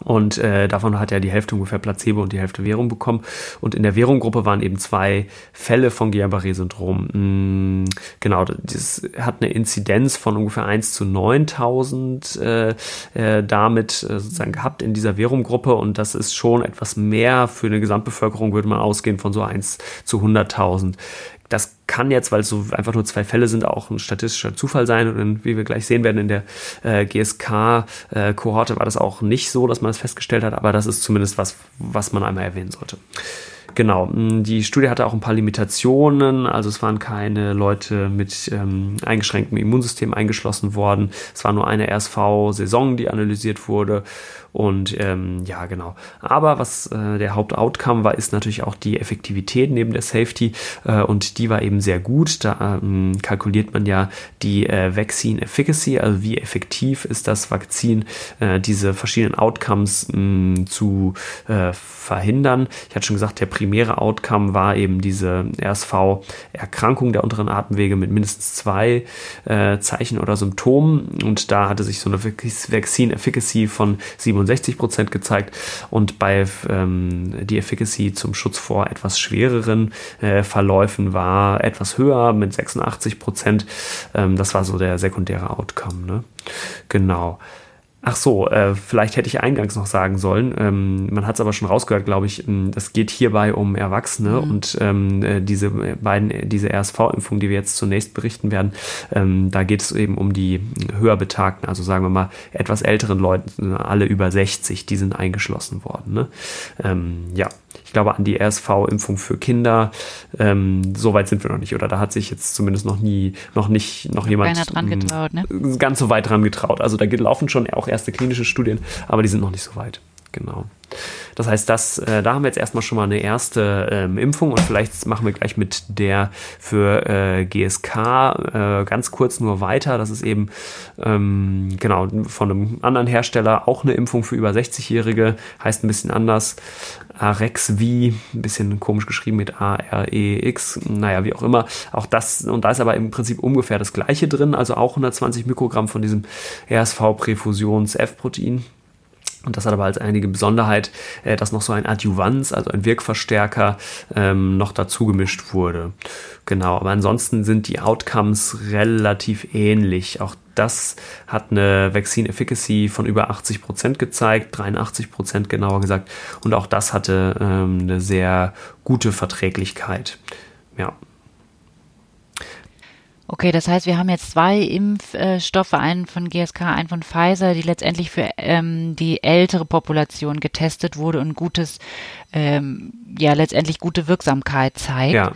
Und äh, davon hat ja die Hälfte ungefähr Placebo und die Hälfte Währung bekommen. Und in der Währunggruppe waren eben zwei Fälle von Guillain-Barré-Syndrom. Mm, genau, das hat eine Inzidenz von ungefähr 1 zu 9000 äh, äh, damit äh, sozusagen gehabt in dieser Währunggruppe. Und das ist schon etwas mehr für eine Gesamtbevölkerung, würde man ausgehen von so 1 zu 100.000. Das kann jetzt, weil es so einfach nur zwei Fälle sind, auch ein statistischer Zufall sein. Und wie wir gleich sehen werden, in der äh, GSK-Kohorte äh, war das auch nicht so, dass man das festgestellt hat, aber das ist zumindest was, was man einmal erwähnen sollte. Genau, die Studie hatte auch ein paar Limitationen, also es waren keine Leute mit ähm, eingeschränktem Immunsystem eingeschlossen worden. Es war nur eine RSV-Saison, die analysiert wurde und ähm, ja, genau. Aber was äh, der Hauptoutcome war, ist natürlich auch die Effektivität neben der Safety. Äh, und die war eben sehr gut. Da ähm, kalkuliert man ja die äh, Vaccine Efficacy, also wie effektiv ist das Vakzin, äh, diese verschiedenen Outcomes mh, zu äh, verhindern. Ich hatte schon gesagt, der primäre Outcome war eben diese RSV-Erkrankung der unteren Atemwege mit mindestens zwei äh, Zeichen oder Symptomen. Und da hatte sich so eine Vaccine Efficacy von 67 67 Prozent gezeigt und bei ähm, die Efficacy zum Schutz vor etwas schwereren äh, Verläufen war etwas höher mit 86 Prozent. Ähm, das war so der sekundäre Outcome. Ne? Genau. Ach so, äh, vielleicht hätte ich eingangs noch sagen sollen. Ähm, man hat es aber schon rausgehört, glaube ich. Ähm, das geht hierbei um Erwachsene mhm. und ähm, äh, diese beiden, diese RSV-Impfung, die wir jetzt zunächst berichten werden, ähm, da geht es eben um die höher betagten, also sagen wir mal etwas älteren Leute, alle über 60, die sind eingeschlossen worden. Ne? Ähm, ja, ich glaube an die RSV-Impfung für Kinder. Ähm, so weit sind wir noch nicht, oder da hat sich jetzt zumindest noch nie, noch nicht, noch jemand dran getraut, ne? ganz so weit dran getraut. Also da laufen schon auch erste klinische Studien, aber die sind noch nicht so weit. Genau. Das heißt, das, äh, da haben wir jetzt erstmal schon mal eine erste ähm, Impfung und vielleicht machen wir gleich mit der für äh, GSK äh, ganz kurz nur weiter. Das ist eben ähm, genau von einem anderen Hersteller auch eine Impfung für über 60-Jährige, heißt ein bisschen anders. Arex V, ein bisschen komisch geschrieben mit A-R-E-X, naja, wie auch immer. Auch das, und da ist aber im Prinzip ungefähr das gleiche drin, also auch 120 Mikrogramm von diesem RSV-Präfusions-F-Protein. Und das hat aber als einige Besonderheit, äh, dass noch so ein Adjuvanz, also ein Wirkverstärker, ähm, noch dazu gemischt wurde. Genau, aber ansonsten sind die Outcomes relativ ähnlich. Auch das hat eine Vaccine Efficacy von über 80 Prozent gezeigt, 83 Prozent genauer gesagt. Und auch das hatte ähm, eine sehr gute Verträglichkeit. Ja, Okay, das heißt, wir haben jetzt zwei Impfstoffe, einen von GSK, einen von Pfizer, die letztendlich für ähm, die ältere Population getestet wurde und gutes, ähm, ja, letztendlich gute Wirksamkeit zeigt. Ja.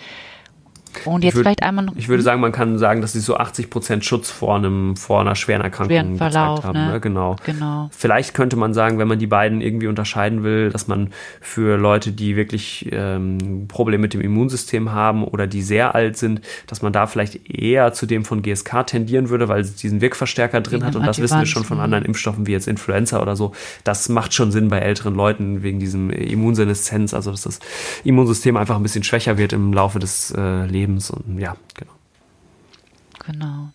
Und jetzt würd, vielleicht einmal noch. Ich würde sagen, man kann sagen, dass sie so 80 Prozent Schutz vor einem, vor einer schweren Erkrankung schweren Verlauf, gezeigt haben. Ne? Ne? Genau. genau. Vielleicht könnte man sagen, wenn man die beiden irgendwie unterscheiden will, dass man für Leute, die wirklich ähm, Probleme mit dem Immunsystem haben oder die sehr alt sind, dass man da vielleicht eher zu dem von GSK tendieren würde, weil es diesen Wirkverstärker drin hat. Und das wissen wir schon von anderen Impfstoffen wie jetzt Influenza oder so. Das macht schon Sinn bei älteren Leuten wegen diesem Immunseneszenz, also dass das Immunsystem einfach ein bisschen schwächer wird im Laufe des äh, Lebens Lebens und ja, genau. Genau.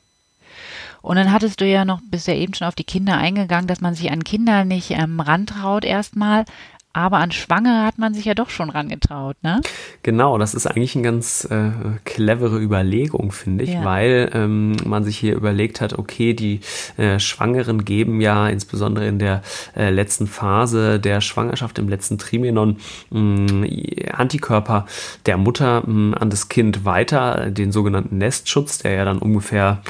Und dann hattest du ja noch, bist ja eben schon auf die Kinder eingegangen, dass man sich an Kinder nicht ähm, rantraut erstmal, aber an Schwangere hat man sich ja doch schon rangetraut, ne? Genau, das ist eigentlich eine ganz äh, clevere Überlegung, finde ich, ja. weil ähm, man sich hier überlegt hat, okay, die äh, Schwangeren geben ja insbesondere in der äh, letzten Phase der Schwangerschaft, im letzten Trimenon, mh, Antikörper der Mutter mh, an das Kind weiter, den sogenannten Nestschutz, der ja dann ungefähr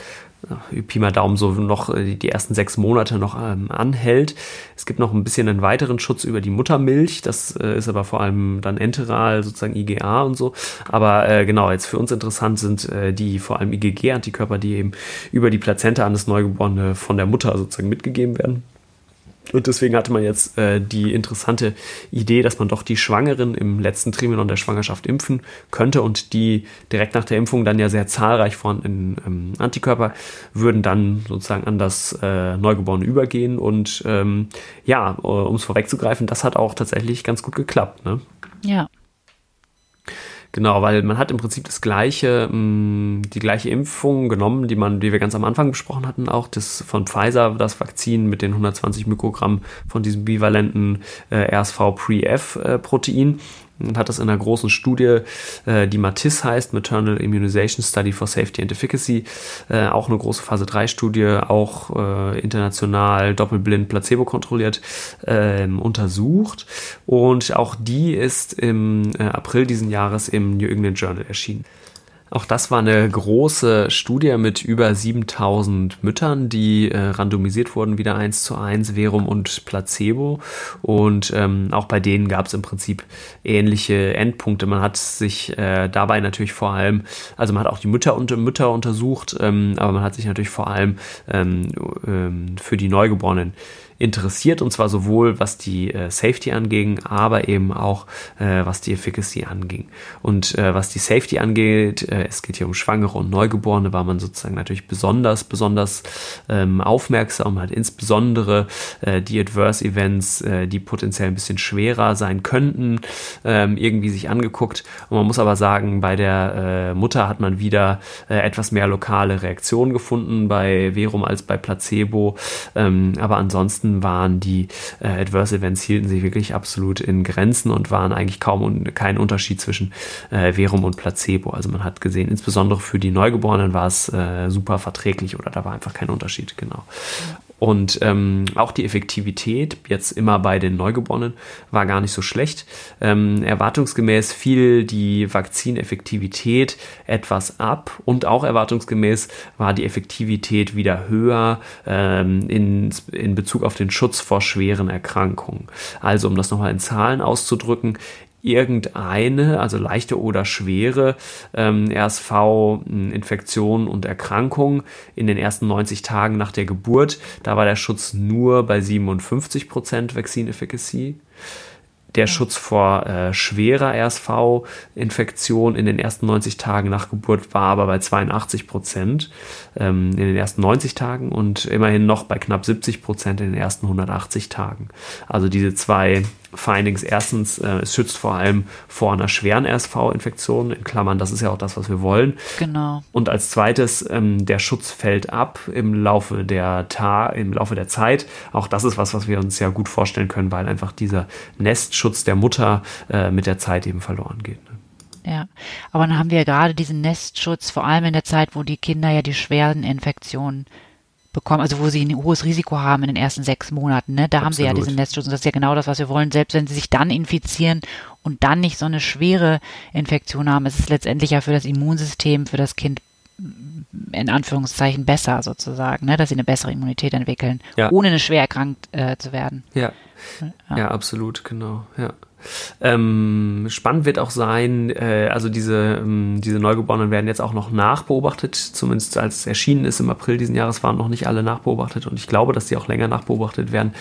Pi mal Daumen so noch äh, die ersten sechs Monate noch ähm, anhält. Es gibt noch ein bisschen einen weiteren Schutz über die Muttermilch. Das äh, ist aber vor allem dann enteral, sozusagen IgA und so. Aber äh, genau, jetzt für uns interessant sind äh, die vor allem IgG-Antikörper, die eben über die Plazenta an das Neugeborene von der Mutter sozusagen mitgegeben werden. Und deswegen hatte man jetzt äh, die interessante Idee, dass man doch die Schwangeren im letzten Trimenon der Schwangerschaft impfen könnte und die direkt nach der Impfung dann ja sehr zahlreich vorhandenen ähm, Antikörper würden dann sozusagen an das äh, Neugeborene übergehen. Und ähm, ja, äh, um es vorwegzugreifen, das hat auch tatsächlich ganz gut geklappt. Ne? Ja. Genau, weil man hat im Prinzip das gleiche, mh, mm, die gleiche Impfung genommen, die man, die wir ganz am Anfang besprochen hatten, auch das von Pfizer, das Vakzin mit den 120 Mikrogramm von diesem bivalenten äh, RSV-Pre-F-Protein und hat das in einer großen Studie, äh, die MATIS heißt, Maternal Immunization Study for Safety and Efficacy, äh, auch eine große Phase 3 Studie, auch äh, international doppelblind placebo kontrolliert ähm, untersucht und auch die ist im April diesen Jahres im New England Journal erschienen. Auch das war eine große Studie mit über 7000 Müttern, die äh, randomisiert wurden, wieder eins zu eins, Verum und Placebo. Und ähm, auch bei denen gab es im Prinzip ähnliche Endpunkte. Man hat sich äh, dabei natürlich vor allem, also man hat auch die Mütter und Mütter untersucht, ähm, aber man hat sich natürlich vor allem ähm, ähm für die Neugeborenen interessiert und zwar sowohl was die äh, Safety anging, aber eben auch äh, was die Efficacy anging. Und äh, was die Safety angeht, äh, es geht hier um Schwangere und Neugeborene, war man sozusagen natürlich besonders, besonders ähm, aufmerksam, hat insbesondere äh, die Adverse Events, äh, die potenziell ein bisschen schwerer sein könnten, ähm, irgendwie sich angeguckt. Und man muss aber sagen, bei der Mutter hat man wieder etwas mehr lokale Reaktionen gefunden bei Verum als bei Placebo. Ähm, aber ansonsten Grenzen waren die äh, Adverse Events hielten sich wirklich absolut in Grenzen und waren eigentlich kaum un kein Unterschied zwischen äh, Verum und Placebo. Also man hat gesehen, insbesondere für die Neugeborenen war es äh, super verträglich oder da war einfach kein Unterschied, genau. Und ähm, auch die Effektivität, jetzt immer bei den Neugeborenen, war gar nicht so schlecht. Ähm, erwartungsgemäß fiel die Vakzineffektivität etwas ab und auch erwartungsgemäß war die Effektivität wieder höher ähm, in, in Bezug auf den Schutz vor schweren Erkrankungen. Also um das nochmal in Zahlen auszudrücken, irgendeine, also leichte oder schwere ähm, RSV-Infektion und Erkrankung in den ersten 90 Tagen nach der Geburt. Da war der Schutz nur bei 57 Prozent Vaccine Efficacy. Der Schutz vor äh, schwerer RSV-Infektion in den ersten 90 Tagen nach Geburt war aber bei 82 Prozent ähm, in den ersten 90 Tagen und immerhin noch bei knapp 70 Prozent in den ersten 180 Tagen. Also diese zwei Findings. Erstens, äh, es schützt vor allem vor einer schweren RSV-Infektion, in Klammern, das ist ja auch das, was wir wollen. Genau. Und als zweites, ähm, der Schutz fällt ab im Laufe der Ta im Laufe der Zeit. Auch das ist was, was wir uns ja gut vorstellen können, weil einfach dieser Nestschutz der Mutter äh, mit der Zeit eben verloren geht. Ne? Ja, aber dann haben wir gerade diesen Nestschutz, vor allem in der Zeit, wo die Kinder ja die schweren Infektionen bekommen, also wo sie ein hohes Risiko haben in den ersten sechs Monaten. Ne? Da Absolut. haben sie ja diesen Nestschutz und das ist ja genau das, was wir wollen. Selbst wenn sie sich dann infizieren und dann nicht so eine schwere Infektion haben, ist es letztendlich ja für das Immunsystem, für das Kind in Anführungszeichen besser sozusagen, ne? dass sie eine bessere Immunität entwickeln, ja. ohne schwer erkrankt äh, zu werden. Ja. ja. Ja, absolut, genau. Ja. Ähm, spannend wird auch sein, äh, also diese, ähm, diese Neugeborenen werden jetzt auch noch nachbeobachtet, zumindest als es erschienen ist im April diesen Jahres waren noch nicht alle nachbeobachtet und ich glaube, dass die auch länger nachbeobachtet werden.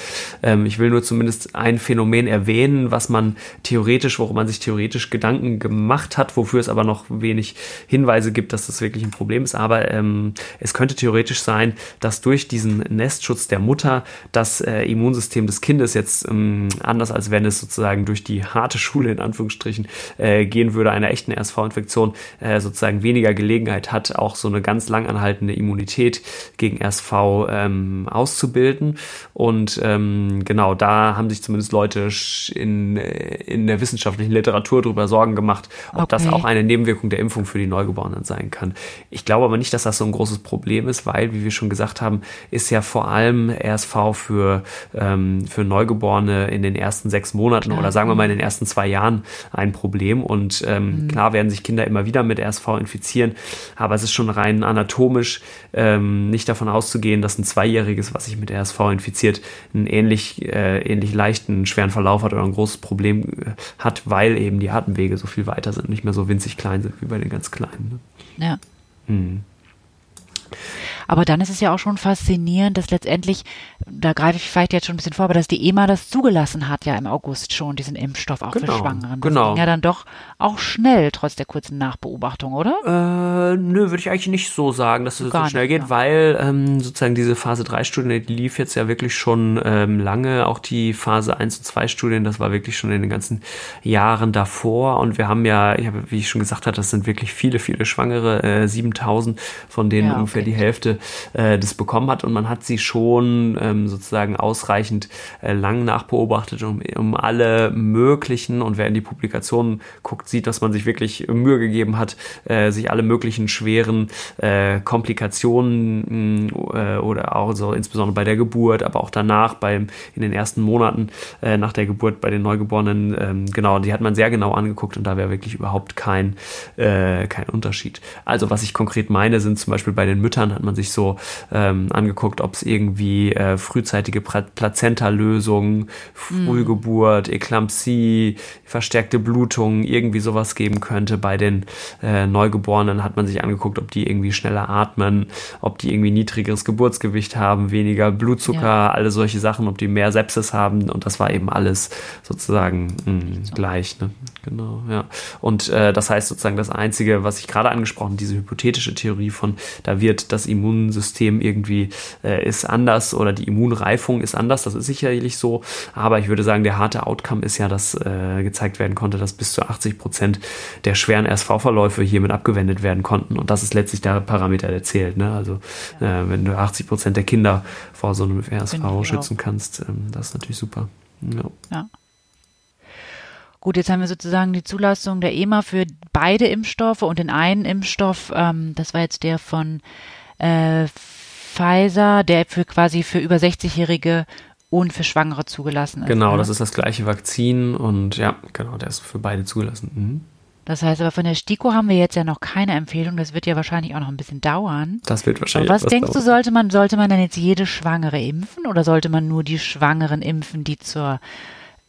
Ähm, ich will nur zumindest ein Phänomen erwähnen, was man theoretisch, worum man sich theoretisch Gedanken gemacht hat, wofür es aber noch wenig Hinweise gibt, dass das wirklich ein Problem ist. Aber ähm, es könnte theoretisch sein, dass durch diesen Nestschutz der Mutter das äh, Immunsystem des Kindes jetzt ähm, anders als wenn es sozusagen durch die die harte Schule in Anführungsstrichen äh, gehen würde, einer echten RSV-Infektion äh, sozusagen weniger Gelegenheit hat, auch so eine ganz langanhaltende Immunität gegen RSV ähm, auszubilden. Und ähm, genau, da haben sich zumindest Leute in, äh, in der wissenschaftlichen Literatur darüber Sorgen gemacht, ob okay. das auch eine Nebenwirkung der Impfung für die Neugeborenen sein kann. Ich glaube aber nicht, dass das so ein großes Problem ist, weil, wie wir schon gesagt haben, ist ja vor allem RSV für, ähm, für Neugeborene in den ersten sechs Monaten Klar. oder sagen wir mal mal in den ersten zwei Jahren ein Problem. Und ähm, mhm. klar werden sich Kinder immer wieder mit RSV infizieren, aber es ist schon rein anatomisch ähm, nicht davon auszugehen, dass ein Zweijähriges, was sich mit RSV infiziert, einen ähnlich, äh, ähnlich leichten, schweren Verlauf hat oder ein großes Problem äh, hat, weil eben die Atemwege so viel weiter sind, nicht mehr so winzig klein sind wie bei den ganz Kleinen. Ne? Ja. Mhm. Aber dann ist es ja auch schon faszinierend, dass letztendlich, da greife ich vielleicht jetzt schon ein bisschen vor, aber dass die EMA das zugelassen hat ja im August schon, diesen Impfstoff auch genau, für Schwangeren. Das genau. ging ja dann doch auch schnell, trotz der kurzen Nachbeobachtung, oder? Äh, nö, würde ich eigentlich nicht so sagen, dass es Gar so schnell nicht, geht, ja. weil ähm, sozusagen diese Phase 3 Studien, die lief jetzt ja wirklich schon ähm, lange, auch die Phase 1 und 2 Studien, das war wirklich schon in den ganzen Jahren davor und wir haben ja, ich habe, wie ich schon gesagt hatte, das sind wirklich viele, viele Schwangere, äh, 7000, von denen ja, okay. ungefähr die Hälfte äh, das bekommen hat und man hat sie schon ähm, sozusagen ausreichend äh, lang nachbeobachtet, um, um alle möglichen und wer in die Publikationen guckt, sieht, dass man sich wirklich Mühe gegeben hat, äh, sich alle möglichen schweren äh, Komplikationen äh, oder auch so insbesondere bei der Geburt, aber auch danach beim in den ersten Monaten äh, nach der Geburt bei den Neugeborenen, ähm, genau, die hat man sehr genau angeguckt und da wäre wirklich überhaupt kein äh, kein Unterschied. Also was ich konkret meine, sind zum Beispiel bei den Müttern hat man sich so ähm, angeguckt, ob es irgendwie äh, frühzeitige Plazenta-Lösungen, Frühgeburt, mm. Eklampsie, verstärkte Blutung, irgendwie sowas geben könnte. Bei den äh, Neugeborenen hat man sich angeguckt, ob die irgendwie schneller atmen, ob die irgendwie niedrigeres Geburtsgewicht haben, weniger Blutzucker, ja. alle solche Sachen, ob die mehr Sepsis haben und das war eben alles sozusagen mh, mm, gleich. Ne? Genau, ja. Und äh, das heißt sozusagen das Einzige, was ich gerade angesprochen, diese hypothetische Theorie von, da wird das Immunsystem irgendwie äh, ist anders oder die Immunreifung ist anders, das ist sicherlich so, aber ich würde sagen, der harte Outcome ist ja, dass äh, gezeigt werden konnte, dass bis zu 80 Prozent der schweren RSV-Verläufe hiermit abgewendet werden konnten und das ist letztlich der Parameter, der zählt. Ne? Also äh, wenn du 80 Prozent der Kinder vor so einem RSV schützen auch. kannst, ähm, das ist natürlich super. ja. ja. Gut, jetzt haben wir sozusagen die Zulassung der EMA für beide Impfstoffe und den einen Impfstoff, ähm, das war jetzt der von äh, Pfizer, der für quasi für über 60-Jährige und für Schwangere zugelassen ist. Genau, ne? das ist das gleiche Vakzin und ja, genau, der ist für beide zugelassen. Mhm. Das heißt aber von der STIKO haben wir jetzt ja noch keine Empfehlung. Das wird ja wahrscheinlich auch noch ein bisschen dauern. Das wird wahrscheinlich. Aber was denkst dauern. du, sollte man, sollte man dann jetzt jede Schwangere impfen oder sollte man nur die Schwangeren impfen, die zur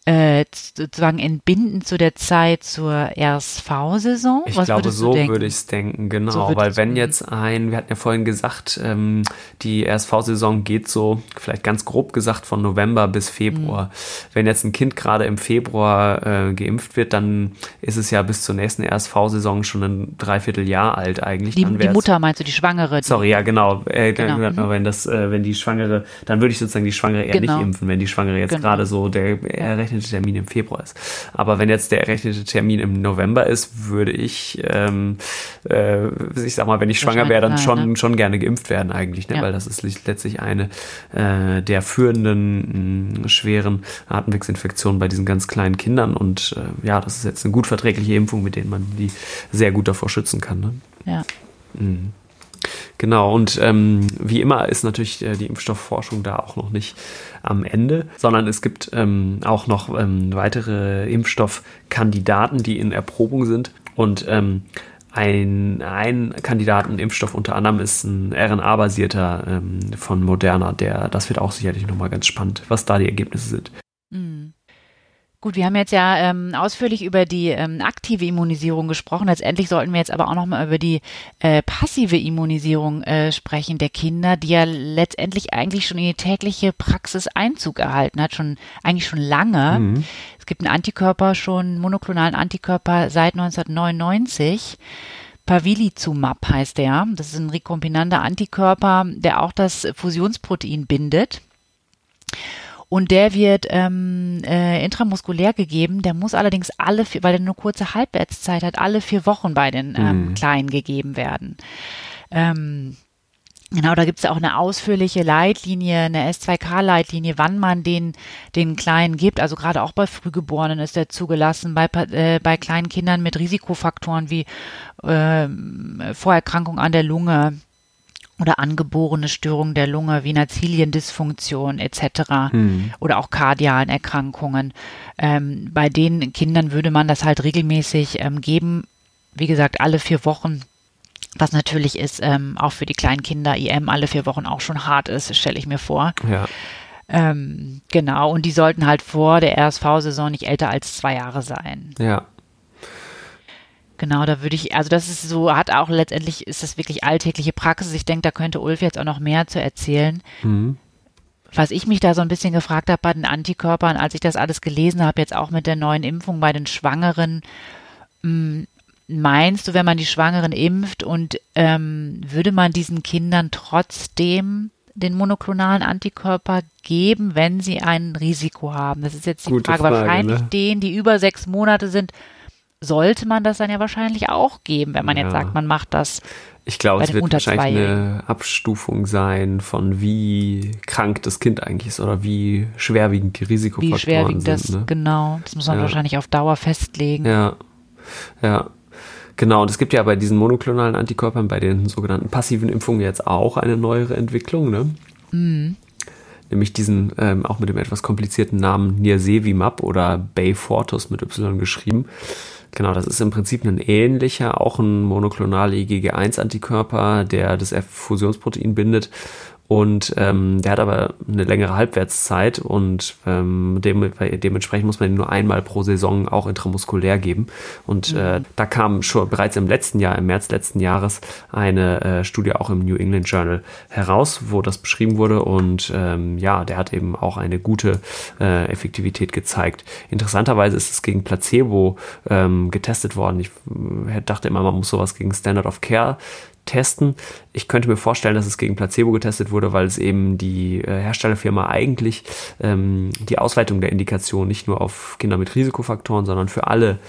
äh, sozusagen entbinden zu der Zeit zur RSV-Saison? Ich Was glaube, so würde ich es denken, genau. So weil wenn jetzt ein, wir hatten ja vorhin gesagt, ähm, die RSV-Saison geht so, vielleicht ganz grob gesagt, von November bis Februar. Mhm. Wenn jetzt ein Kind gerade im Februar äh, geimpft wird, dann ist es ja bis zur nächsten RSV-Saison schon ein Dreivierteljahr alt eigentlich. Die, die Mutter meinst du, die Schwangere? Die sorry, ja, genau. Äh, genau. Mhm. Wenn das, äh, wenn die Schwangere, dann würde ich sozusagen die Schwangere eher genau. nicht impfen, wenn die Schwangere jetzt genau. gerade so der errechnete Termin im Februar ist. Aber wenn jetzt der errechnete Termin im November ist, würde ich, ähm, äh, ich sag mal, wenn ich schwanger wäre, dann schon, ne? schon gerne geimpft werden eigentlich, ne? Ja. weil das ist letztlich eine äh, der führenden mh, schweren Atemwegsinfektionen bei diesen ganz kleinen Kindern und äh, ja, das ist jetzt eine gut verträgliche Impfung, mit denen man die sehr gut davor schützen kann. Ne? Ja. Mhm. Genau, und ähm, wie immer ist natürlich äh, die Impfstoffforschung da auch noch nicht am Ende, sondern es gibt ähm, auch noch ähm, weitere Impfstoffkandidaten, die in Erprobung sind. Und ähm, ein, ein Kandidaten, Impfstoff unter anderem ist ein RNA-basierter ähm, von Moderna, der, das wird auch sicherlich nochmal ganz spannend, was da die Ergebnisse sind. Gut, wir haben jetzt ja ähm, ausführlich über die ähm, aktive Immunisierung gesprochen. Letztendlich sollten wir jetzt aber auch noch mal über die äh, passive Immunisierung äh, sprechen der Kinder, die ja letztendlich eigentlich schon in die tägliche Praxis Einzug erhalten hat, schon eigentlich schon lange. Mhm. Es gibt einen Antikörper schon, monoklonalen Antikörper seit 1999. Pavilizumab heißt der. Das ist ein rekombinanter Antikörper, der auch das Fusionsprotein bindet. Und der wird ähm, äh, intramuskulär gegeben. Der muss allerdings alle, vier, weil er nur kurze Halbwertszeit hat, alle vier Wochen bei den ähm, mhm. Kleinen gegeben werden. Ähm, Genau, da gibt's ja auch eine ausführliche Leitlinie, eine S2K-Leitlinie, wann man den, den Kleinen gibt. Also gerade auch bei Frühgeborenen ist der zugelassen, bei, äh, bei kleinen Kindern mit Risikofaktoren wie äh, Vorerkrankung an der Lunge, oder angeborene Störungen der Lunge, wie Naziliendysfunktion etc. Mhm. oder auch kardialen Erkrankungen. Ähm, bei den Kindern würde man das halt regelmäßig ähm, geben. Wie gesagt, alle vier Wochen. Was natürlich ist, ähm, auch für die kleinen Kinder IM alle vier Wochen auch schon hart ist, stelle ich mir vor. Ja. Ähm, genau, und die sollten halt vor der RSV-Saison nicht älter als zwei Jahre sein. Ja, Genau, da würde ich, also das ist so, hat auch letztendlich, ist das wirklich alltägliche Praxis. Ich denke, da könnte Ulf jetzt auch noch mehr zu erzählen. Mhm. Was ich mich da so ein bisschen gefragt habe bei den Antikörpern, als ich das alles gelesen habe, jetzt auch mit der neuen Impfung bei den Schwangeren, hm, meinst du, wenn man die Schwangeren impft und ähm, würde man diesen Kindern trotzdem den monoklonalen Antikörper geben, wenn sie ein Risiko haben? Das ist jetzt die Frage. Frage. Wahrscheinlich ne? denen, die über sechs Monate sind, sollte man das dann ja wahrscheinlich auch geben, wenn man ja. jetzt sagt, man macht das. Ich glaube, es wird wahrscheinlich eine Abstufung sein von wie krank das Kind eigentlich ist oder wie schwerwiegend die Risikofaktoren wie schwerwiegend sind. Das, ne? Genau, das muss man ja. wahrscheinlich auf Dauer festlegen. Ja, ja. Genau, und es gibt ja bei diesen monoklonalen Antikörpern, bei den sogenannten passiven Impfungen jetzt auch eine neuere Entwicklung, ne? Mhm. Nämlich diesen, ähm, auch mit dem etwas komplizierten Namen Nirsevimab oder Bayfortus mit Y geschrieben. Genau, das ist im Prinzip ein ähnlicher, auch ein monoklonaler IgG1-Antikörper, der das F-Fusionsprotein bindet und ähm, der hat aber eine längere Halbwertszeit und ähm, dem, dementsprechend muss man ihn nur einmal pro Saison auch intramuskulär geben. Und äh, mhm. äh, da kam schon bereits im letzten Jahr, im März letzten Jahres, eine äh, Studie auch im New England Journal heraus, wo das beschrieben wurde. Und ähm, ja, der hat eben auch eine gute äh, Effektivität gezeigt. Interessanterweise ist es gegen Placebo ähm, getestet worden. Ich äh, dachte immer, man muss sowas gegen Standard of Care testen. Ich könnte mir vorstellen, dass es gegen Placebo getestet wurde, weil es eben die äh, Herstellerfirma eigentlich ähm, die Ausweitung der Indikation nicht nur auf Kinder mit Risikofaktoren, sondern für alle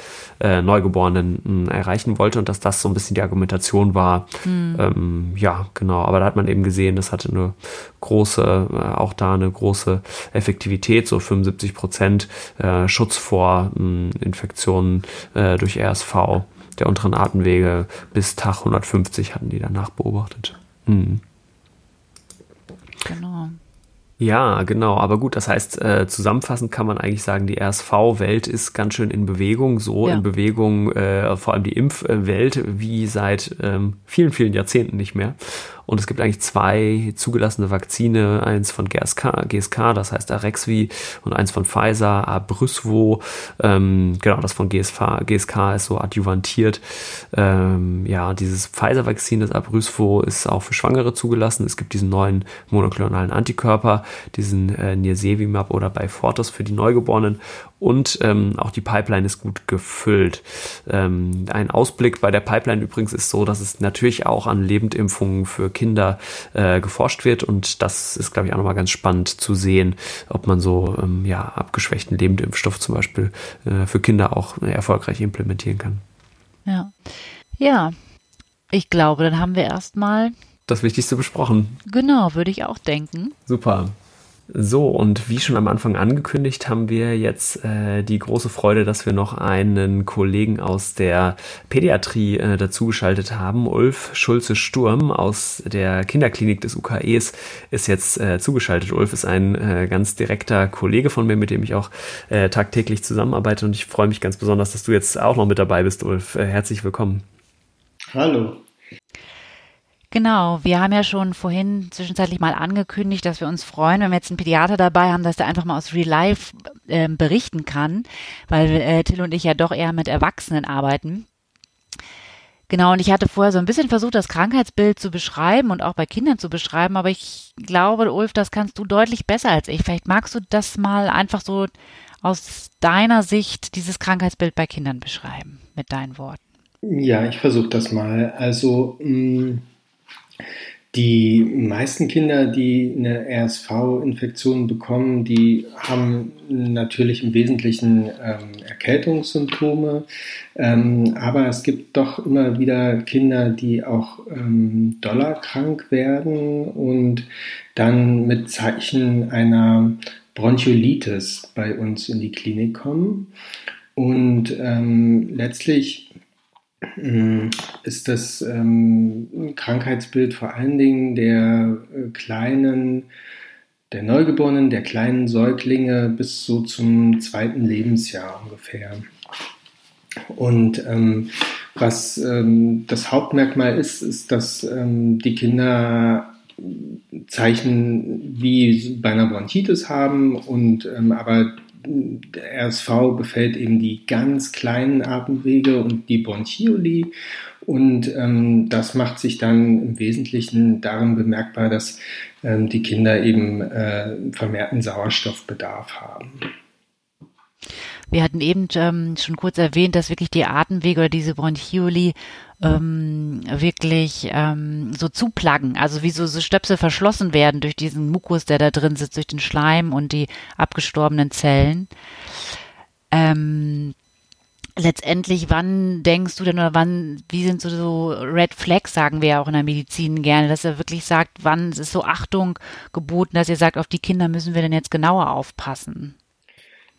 äh, Neugeborenen äh, erreichen wollte und dass das so ein bisschen die Argumentation war. Mhm. Ähm, ja, genau. Aber da hat man eben gesehen, das hatte eine große, äh, auch da eine große Effektivität, so 75 Prozent äh, Schutz vor Infektionen äh, durch RSV der unteren Atemwege bis Tag 150 hatten die danach beobachtet. Mhm. Genau. Ja, genau. Aber gut, das heißt, äh, zusammenfassend kann man eigentlich sagen, die RSV-Welt ist ganz schön in Bewegung, so ja. in Bewegung, äh, vor allem die Impfwelt, wie seit ähm, vielen, vielen Jahrzehnten nicht mehr. Und es gibt eigentlich zwei zugelassene Vakzine, eins von GSK, GSK das heißt Arexvi, und eins von Pfizer, Abrysvo. Ähm, genau, das von GSK, GSK ist so adjuvantiert. Ähm, ja, dieses Pfizer-Vakzin, das Abrysvo, ist auch für Schwangere zugelassen. Es gibt diesen neuen monoklonalen Antikörper, diesen äh, Nirsevimab oder Beyfortus für die Neugeborenen und ähm, auch die Pipeline ist gut gefüllt. Ähm, ein Ausblick bei der Pipeline übrigens ist so, dass es natürlich auch an Lebendimpfungen für Kinder äh, geforscht wird und das ist, glaube ich, auch nochmal ganz spannend zu sehen, ob man so ähm, ja, abgeschwächten Lebendimpfstoff zum Beispiel äh, für Kinder auch äh, erfolgreich implementieren kann. Ja. Ja, ich glaube, dann haben wir erstmal das Wichtigste besprochen. Genau, würde ich auch denken. Super. So, und wie schon am Anfang angekündigt, haben wir jetzt äh, die große Freude, dass wir noch einen Kollegen aus der Pädiatrie äh, dazugeschaltet haben. Ulf Schulze-Sturm aus der Kinderklinik des UKEs ist jetzt äh, zugeschaltet. Ulf ist ein äh, ganz direkter Kollege von mir, mit dem ich auch äh, tagtäglich zusammenarbeite und ich freue mich ganz besonders, dass du jetzt auch noch mit dabei bist, Ulf. Äh, herzlich willkommen. Hallo. Genau, wir haben ja schon vorhin zwischenzeitlich mal angekündigt, dass wir uns freuen, wenn wir jetzt einen Pädiater dabei haben, dass der einfach mal aus Real Life äh, berichten kann, weil äh, Till und ich ja doch eher mit Erwachsenen arbeiten. Genau, und ich hatte vorher so ein bisschen versucht, das Krankheitsbild zu beschreiben und auch bei Kindern zu beschreiben, aber ich glaube, Ulf, das kannst du deutlich besser als ich. Vielleicht magst du das mal einfach so aus deiner Sicht, dieses Krankheitsbild bei Kindern beschreiben, mit deinen Worten. Ja, ich versuche das mal. Also, mh, mm, die meisten Kinder, die eine RSV-Infektion bekommen, die haben natürlich im Wesentlichen ähm, Erkältungssymptome, ähm, aber es gibt doch immer wieder Kinder, die auch ähm, doller krank werden und dann mit Zeichen einer Bronchiolitis bei uns in die Klinik kommen. Und ähm, letztlich ist das ähm, Krankheitsbild vor allen Dingen der äh, kleinen, der Neugeborenen, der kleinen Säuglinge bis so zum zweiten Lebensjahr ungefähr. Und ähm, was ähm, das Hauptmerkmal ist, ist, dass ähm, die Kinder Zeichen wie bei einer Bronchitis haben und ähm, aber der RSV befällt eben die ganz kleinen Atemwege und die Bronchioli. Und ähm, das macht sich dann im Wesentlichen darin bemerkbar, dass ähm, die Kinder eben äh, vermehrten Sauerstoffbedarf haben. Wir hatten eben ähm, schon kurz erwähnt, dass wirklich die Atemwege oder diese Bronchioli ähm, wirklich ähm, so zuplaggen, also wie so, so Stöpsel verschlossen werden durch diesen Mukus, der da drin sitzt, durch den Schleim und die abgestorbenen Zellen. Ähm, letztendlich, wann denkst du denn oder wann, wie sind so, so Red Flags, sagen wir ja auch in der Medizin gerne, dass er wirklich sagt, wann ist so Achtung geboten, dass ihr sagt, auf die Kinder müssen wir denn jetzt genauer aufpassen?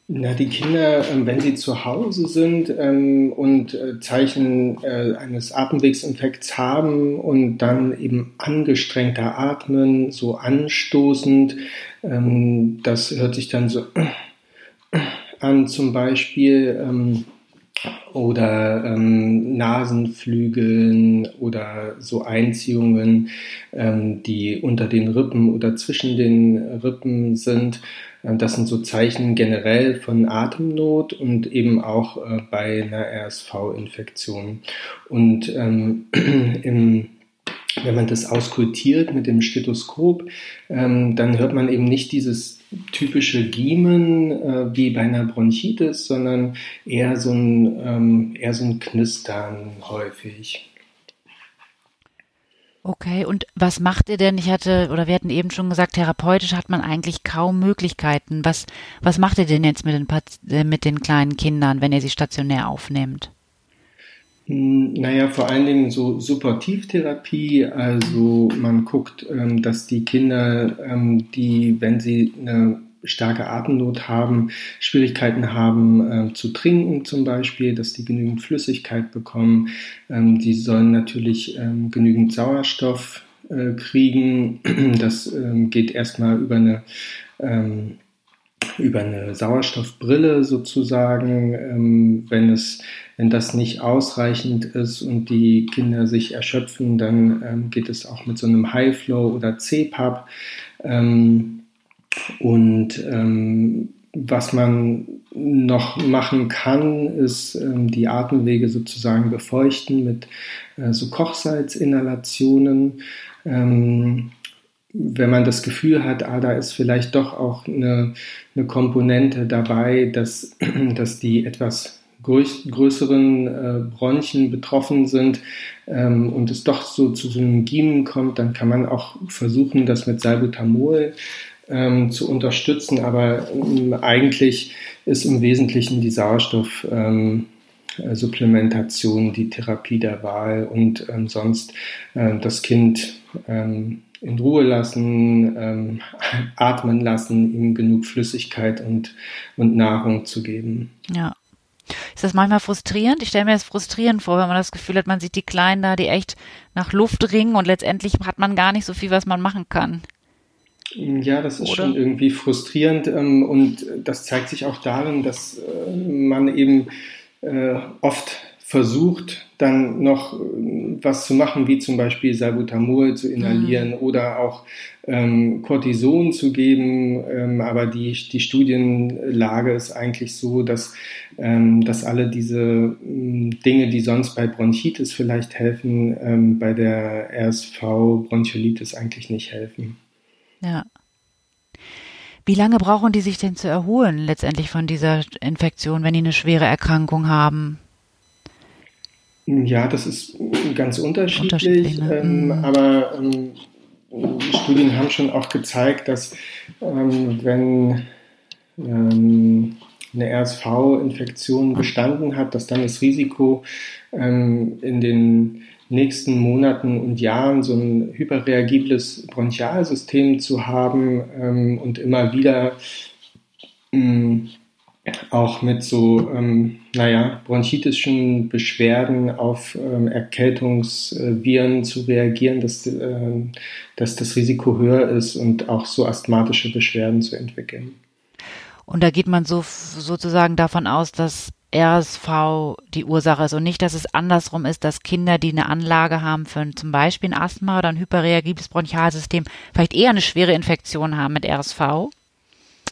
Na, die Kinder, ähm, wenn sie zu Hause sind ähm, und äh, Zeichen äh, eines Atemwegsinfekts haben und dann eben angestrengter atmen, so anstoßend, ähm, das hört sich dann so [CLEARS THROAT] an zum Beispiel. Oder ähm, Nasenflügeln oder so Einziehungen, ähm, die unter den Rippen oder zwischen den Rippen sind. Ähm, das sind so Zeichen generell von Atemnot und eben auch äh, bei einer RSV-Infektion. Und ähm, [CLEARS THROAT] im wenn man das auskultiert mit dem Stethoskop, ähm, dann hört man eben nicht dieses typische Giemen äh, wie bei einer Bronchitis, sondern eher so ein, ähm, eher so ein Knistern häufig. Okay, und was macht ihr denn? Ich hatte, oder wir hatten eben schon gesagt, therapeutisch hat man eigentlich kaum Möglichkeiten. Was, was macht ihr denn jetzt mit den, äh, mit den kleinen Kindern, wenn ihr sie stationär aufnehmt? Hm, naja, vor allen Dingen so Supportivtherapie, also man guckt, ähm, dass die Kinder, ähm, die, wenn sie eine starke Atemnot haben, Schwierigkeiten haben äh, zu trinken zum Beispiel, dass die genügend Flüssigkeit bekommen. Ähm, die sollen natürlich ähm, genügend Sauerstoff äh, kriegen. [CLEARS THROAT] Das ähm, geht erstmal über eine ähm, über eine Sauerstoffbrille sozusagen, ähm, wenn es wenn das nicht ausreichend ist und die Kinder sich erschöpfen, dann ähm, geht es auch mit so einem High Flow oder CPAP. Ähm, und ähm, was man noch machen kann, ist ähm, die Atemwege sozusagen befeuchten mit äh, so Kochsalzinhalationen. Ähm, wenn man das Gefühl hat, ah, da ist vielleicht doch auch eine, eine Komponente dabei, dass, [CLEARS THROAT] dass die etwas größeren äh, Bronchien betroffen sind ähm, und es doch so zu Giemen kommt, dann kann man auch versuchen, das mit Salbutamol ähm, zu unterstützen. Aber ähm, eigentlich ist im Wesentlichen die Sauerstoffsupplementation ähm, die Therapie der Wahl und ähm, sonst äh, das Kind ähm, in Ruhe lassen, ähm, [LAUGHS] atmen lassen, ihm genug Flüssigkeit und, und Nahrung zu geben. Ja. Ist das manchmal frustrierend? Ich stelle mir das frustrierend vor, wenn man das Gefühl hat, man sieht die Kleinen da, die echt nach Luft ringen und letztendlich hat man gar nicht so viel, was man machen kann. Ja, das ist Oder? schon irgendwie frustrierend ähm, und das zeigt sich auch darin, dass äh, man eben äh, oft versucht, dann noch äh, was zu machen, wie zum Beispiel Salbutamol zu inhalieren mhm. oder auch ähm, Cortison zu geben. Ähm, aber die, die Studienlage ist eigentlich so, dass, ähm, dass alle diese ähm, Dinge, die sonst bei Bronchitis vielleicht helfen, ähm, bei der RSV-Bronchiolitis eigentlich nicht helfen. Ja. Wie lange brauchen die sich denn zu erholen letztendlich von dieser Infektion, wenn die eine schwere Erkrankung haben? Ja, das ist ganz unterschiedlich, ne? ähm, mhm. aber ähm, Studien haben schon auch gezeigt, dass ähm, wenn ähm, eine RSV-Infektion bestanden hat, dass dann das Risiko ähm, in den nächsten Monaten und Jahren so ein hyperreagibles Bronchialsystem zu haben ähm, und immer wieder mh, auch mit so, ähm, naja, bronchitischen Beschwerden auf ähm, Erkältungsviren zu reagieren, dass, äh, dass das Risiko höher ist und auch so asthmatische Beschwerden zu entwickeln. Und da geht man so sozusagen davon aus, dass RSV die Ursache ist und nicht, dass es andersrum ist, dass Kinder, die eine Anlage haben für zum Beispiel ein Asthma oder ein hyperreagibles Bronchialsystem, vielleicht eher eine schwere Infektion haben mit RSV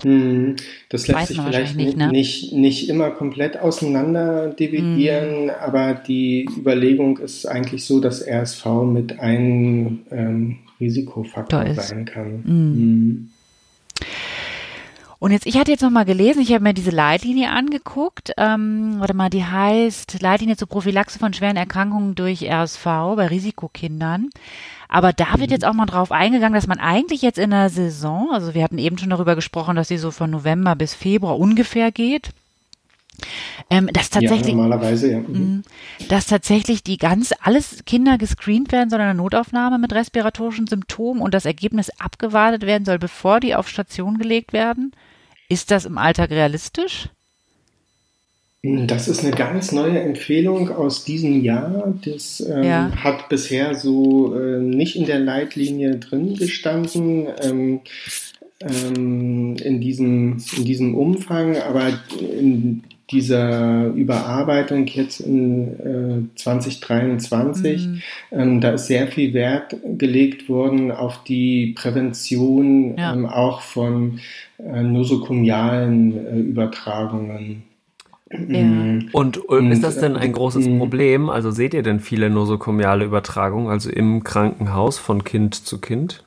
hm, das lässt sich vielleicht nicht, ne? nicht, nicht immer komplett auseinander dividieren, hm. aber die Überlegung ist eigentlich so, dass RSV mit einem ähm, Risikofaktor sein kann. Hm. Und jetzt, ich hatte jetzt noch mal gelesen, ich habe mir diese Leitlinie angeguckt. Ähm, warte mal, die heißt Leitlinie zur Prophylaxe von schweren Erkrankungen durch RSV bei Risikokindern. Aber da wird mhm. jetzt auch mal drauf eingegangen, dass man eigentlich jetzt in der Saison, also wir hatten eben schon darüber gesprochen, dass sie so von November bis Februar ungefähr geht, Ähm, dass tatsächlich, ja, normalerweise, ja. Mhm. mhm. Dass tatsächlich die ganz, alles Kinder gescreent werden soll in einer Notaufnahme mit respiratorischen Symptomen und das Ergebnis abgewartet werden soll, bevor die auf Station gelegt werden. Ist das im Alltag realistisch? Das ist eine ganz neue Empfehlung aus diesem Jahr. Das ähm, ja. hat bisher so äh, nicht in der Leitlinie drin gestanden. Ähm, ähm, in, diesem, in diesem Umfang, aber in dieser Überarbeitung jetzt in äh, 2023, mhm. ähm, da ist sehr viel Wert gelegt worden auf die Prävention ja. ähm, auch von äh, nosokomialen äh, Übertragungen. Ja. Mhm. Und, und ist das denn ein großes mhm. Problem? Also seht ihr denn viele nosokomiale Übertragungen, also im Krankenhaus von Kind zu Kind?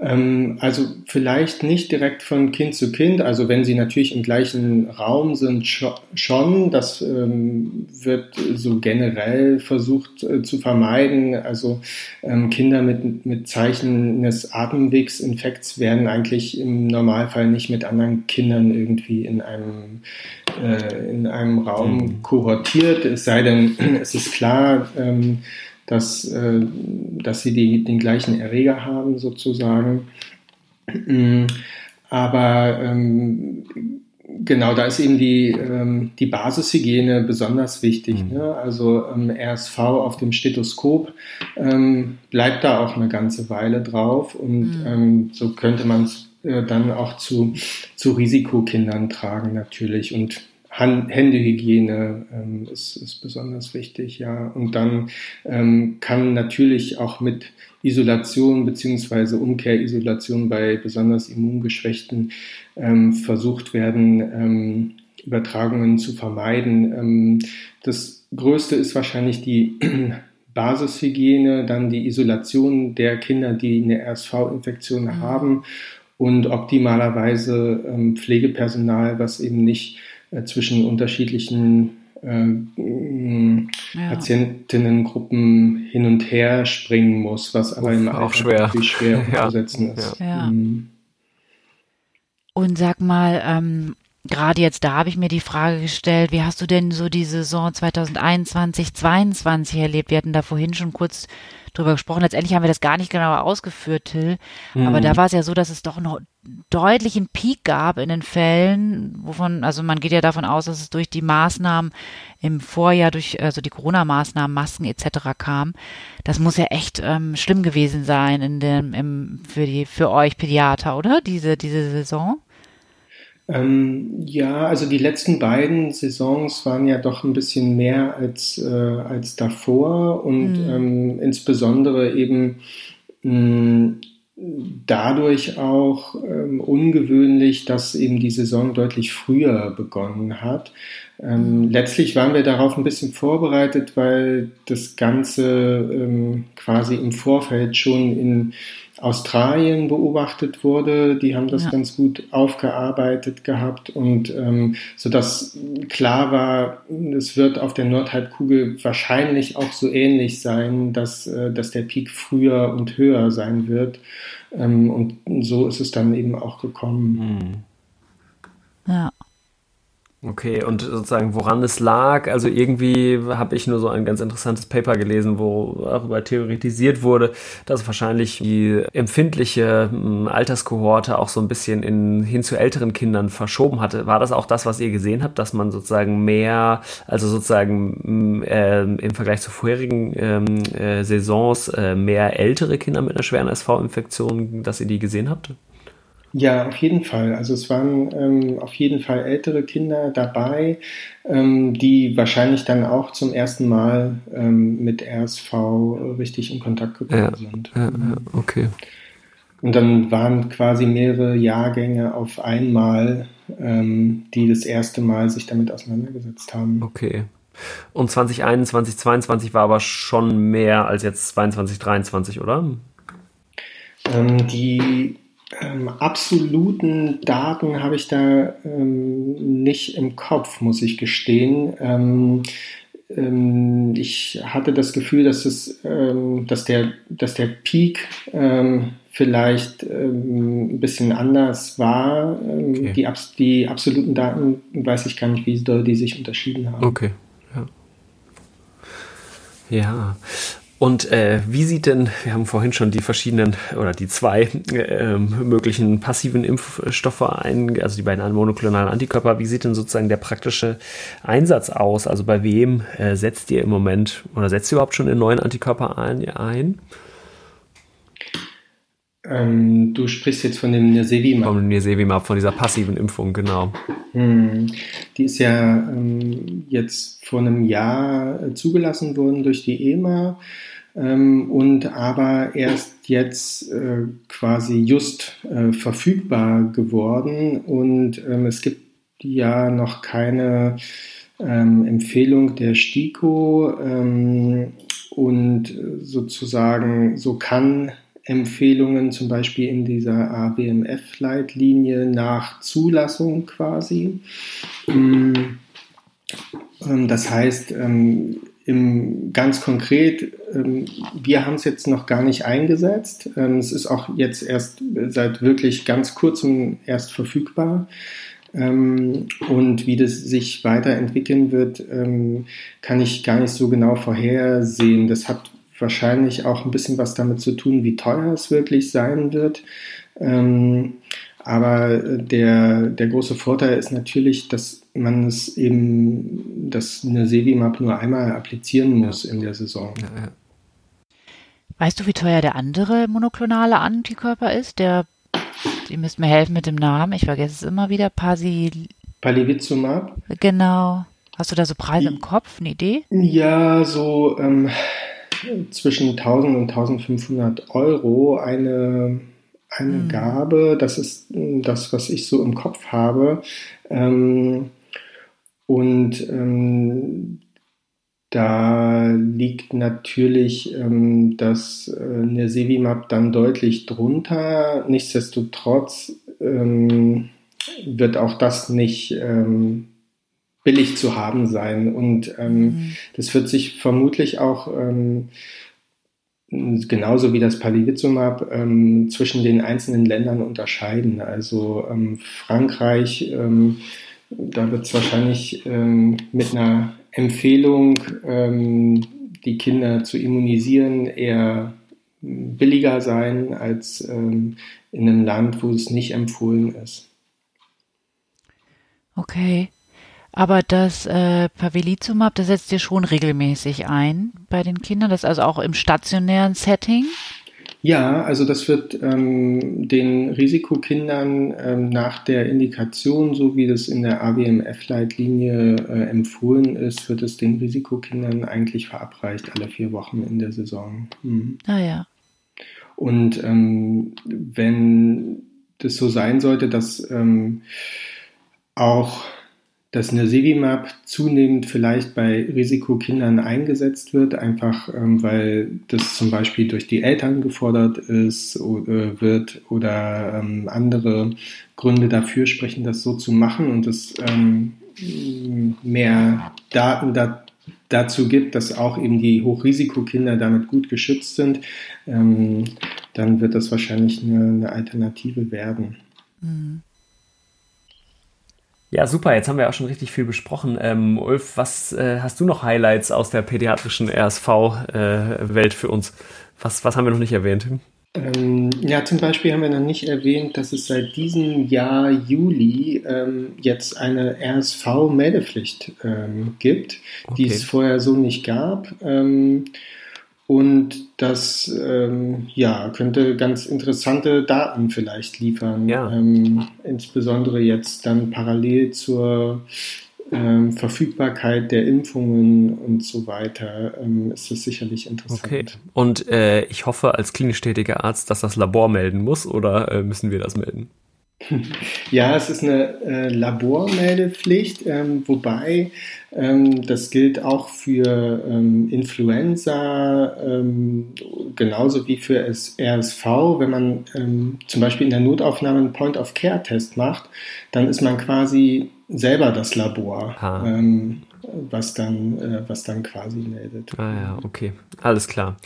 Ähm, also vielleicht nicht direkt von Kind zu Kind, also wenn sie natürlich im gleichen Raum sind, schon. Das ähm, wird so generell versucht äh, zu vermeiden. Also ähm, Kinder mit, mit Zeichen eines Atemwegsinfekts werden eigentlich im Normalfall nicht mit anderen Kindern irgendwie in einem, äh, in einem Raum mhm. kohortiert, es sei denn, [CLEARS THROAT] es ist klar, ähm, dass, äh, dass sie die, den gleichen Erreger haben sozusagen. Mm, aber ähm, genau, da ist eben die, ähm, die Basishygiene besonders wichtig. Mhm. Ne? Also ähm, RSV auf dem Stethoskop ähm, bleibt da auch eine ganze Weile drauf und mhm. ähm, so könnte man es äh, dann auch zu, zu Risikokindern tragen natürlich und Hand, Händehygiene ähm, ist, ist besonders wichtig, ja. Und dann ähm, kann natürlich auch mit Isolation beziehungsweise Umkehrisolation bei besonders immungeschwächten ähm, versucht werden, ähm, Übertragungen zu vermeiden. Ähm, das Größte ist wahrscheinlich die [CLEARS THROAT] Basishygiene, dann die Isolation der Kinder, die eine RSV-Infektion mhm. haben und optimalerweise ähm, Pflegepersonal, was eben nicht zwischen unterschiedlichen äh, ja. Patientinnengruppen hin und her springen muss, was aber im auch schwer, schwer [LAUGHS] umzusetzen ja. ist. Ja. Mhm. Und sag mal, ähm, gerade jetzt da habe ich mir die Frage gestellt, wie hast du denn so die Saison 2021, 2022 erlebt? Wir hatten da vorhin schon kurz drüber gesprochen. Letztendlich haben wir das gar nicht genauer ausgeführt, Till. Mhm. Aber da war es ja so, dass es doch einen deutlichen Peak gab in den Fällen, wovon, also man geht ja davon aus, dass es durch die Maßnahmen im Vorjahr, durch also die Corona-Maßnahmen, Masken etc. kam. Das muss ja echt ähm, schlimm gewesen sein in dem, im, für die, für euch Pädiater, oder? Diese, diese Saison? Ähm, ja, also die letzten beiden Saisons waren ja doch ein bisschen mehr als, äh, als davor und mhm. ähm, insbesondere eben mh, dadurch auch ähm, ungewöhnlich, dass eben die Saison deutlich früher begonnen hat. Ähm, letztlich waren wir darauf ein bisschen vorbereitet, weil das Ganze ähm, quasi im Vorfeld schon in Australien beobachtet wurde. Die haben das ja. ganz gut aufgearbeitet gehabt und ähm, so dass klar war, es wird auf der Nordhalbkugel wahrscheinlich auch so ähnlich sein, dass, äh, dass der Peak früher und höher sein wird. Ähm, und so ist es dann eben auch gekommen. Hm. Ja. Okay, und sozusagen, woran es lag, also irgendwie habe ich nur so ein ganz interessantes Paper gelesen, wo darüber theoretisiert wurde, dass wahrscheinlich die empfindliche hm, Alterskohorte auch so ein bisschen in, hin zu älteren Kindern verschoben hatte. War das auch das, was ihr gesehen habt, dass man sozusagen mehr, also sozusagen äh, im Vergleich zu vorherigen ähm, äh, Saisons äh, mehr ältere Kinder mit einer schweren SV-Infektion, dass ihr die gesehen habt? Ja, auf jeden Fall. Also es waren ähm, auf jeden Fall ältere Kinder dabei, ähm, die wahrscheinlich dann auch zum ersten Mal ähm, mit RSV richtig in Kontakt gekommen ja, sind. Ja, ja, okay. Und dann waren quasi mehrere Jahrgänge auf einmal, ähm, die das erste Mal sich damit auseinandergesetzt haben. Okay. Und 2021, 2022 war aber schon mehr als jetzt 22, 23, oder? Ähm, die ähm, absoluten Daten habe ich da ähm, nicht im Kopf, muss ich gestehen. Ähm, ähm ich hatte das Gefühl, dass, es, ähm, dass, der, dass der Peak ähm, vielleicht ein bisschen anders war. Okay. die, die absoluten Daten weiß ich gar nicht, wie doll die sich unterschieden haben. Okay, ja. Ja. Und äh, wie sieht denn, wir haben vorhin schon die verschiedenen oder die zwei äh, möglichen passiven Impfstoffe ein, also die beiden monoklonalen Antikörper, wie sieht denn sozusagen der praktische Einsatz aus? Also bei wem äh, setzt ihr im Moment oder setzt ihr überhaupt schon den neuen Antikörper ein? ein? Ähm, du sprichst jetzt von dem Nirsevimab. Von dem Nirsevimab, von dieser passiven Impfung, genau. Hm. Die ist ja ähm, jetzt vor einem Jahr äh, zugelassen worden durch die EMA ähm, und aber erst jetzt äh, quasi just äh, verfügbar geworden und ähm, es gibt ja noch keine ähm, Empfehlung der STIKO ähm, und sozusagen so kann Empfehlungen zum Beispiel in dieser AWMF-Leitlinie nach Zulassung quasi. Mm, ähm, das heißt, ähm, im, ganz konkret, ähm, wir haben es jetzt noch gar nicht eingesetzt. es ist auch jetzt erst seit wirklich ganz kurzem erst verfügbar. und wie das sich weiterentwickeln wird, kann ich gar nicht so genau vorhersehen. Das hat wahrscheinlich auch ein bisschen was damit zu tun, wie teuer es wirklich sein wird. Ähm, aber der, der große Vorteil ist natürlich, dass man es eben, dass eine Sevimap nur einmal applizieren muss ja. in der Saison. Ja, ja. Weißt du, wie teuer der andere monoklonale Antikörper ist? Der, ihr müsst mir helfen mit dem Namen, ich vergesse es immer wieder, Pasi... Palivizumab? Genau. Hast du da so Preise im Kopf, eine Idee? Ja, so ähm, zwischen 1000 und 1500 Euro eine, eine mhm. Gabe. Das ist das, was ich so im Kopf habe. Ähm, und ähm, da liegt natürlich ähm, das äh, Nirsevimab dann deutlich drunter. Nichtsdestotrotz ähm, wird auch das nicht ähm, billig zu haben sein. Und ähm, mhm. das wird sich vermutlich auch ähm, genauso wie das Palivizumab ähm, zwischen den einzelnen Ländern unterscheiden. Also ähm, Frankreich, ähm, da wird es wahrscheinlich ähm, mit einer Empfehlung, die Kinder zu immunisieren, eher billiger sein als in einem Land, wo es nicht empfohlen ist. Okay. Aber das äh, Pavelizumab, das setzt ihr schon regelmäßig ein bei den Kindern, das also auch im stationären Setting? Ja, also das wird ähm, den Risikokindern ähm, nach der Indikation, so wie das in der AWMF-Leitlinie äh, empfohlen ist, wird es den Risikokindern eigentlich verabreicht alle vier Wochen in der Saison. Mhm. Ah ja. Und ähm, wenn das so sein sollte, dass ähm, auch dass Nirsevimab zunehmend vielleicht bei Risikokindern eingesetzt wird, einfach ähm, weil das zum Beispiel durch die Eltern gefordert ist oder, äh, wird oder ähm, andere Gründe dafür sprechen, das so zu machen und es ähm, mehr Daten da, dazu gibt, dass auch eben die Hochrisikokinder damit gut geschützt sind, ähm, dann wird das wahrscheinlich eine, eine Alternative werden. Mhm. Ja, super. Jetzt haben wir auch schon richtig viel besprochen. Ähm, Ulf, was äh, hast du noch Highlights aus der pädiatrischen RSV-Welt äh, für uns? Was, was haben wir noch nicht erwähnt? Ähm, ja, zum Beispiel haben wir noch nicht erwähnt, dass es seit diesem Jahr Juli ähm, jetzt eine RSV-Meldepflicht ähm, gibt, okay. die es vorher so nicht gab. Und das ähm, ja, könnte ganz interessante Daten vielleicht liefern. Ja. Ähm, insbesondere jetzt dann parallel zur ähm, Verfügbarkeit der Impfungen und so weiter ähm, ist das sicherlich interessant. Okay. Und äh, ich hoffe als klinisch tätiger Arzt, dass das Labor melden muss oder äh, müssen wir das melden? [LAUGHS] Ja, es ist eine äh, Labormeldepflicht, ähm, wobei ähm, das gilt auch für ähm, Influenza, ähm, genauso wie für RSV. Wenn man ähm, zum Beispiel in der Notaufnahme einen Point-of-Care-Test macht, dann ist man quasi selber das Labor, ähm, was, dann, äh, was dann quasi meldet. Ah ja, okay, alles klar.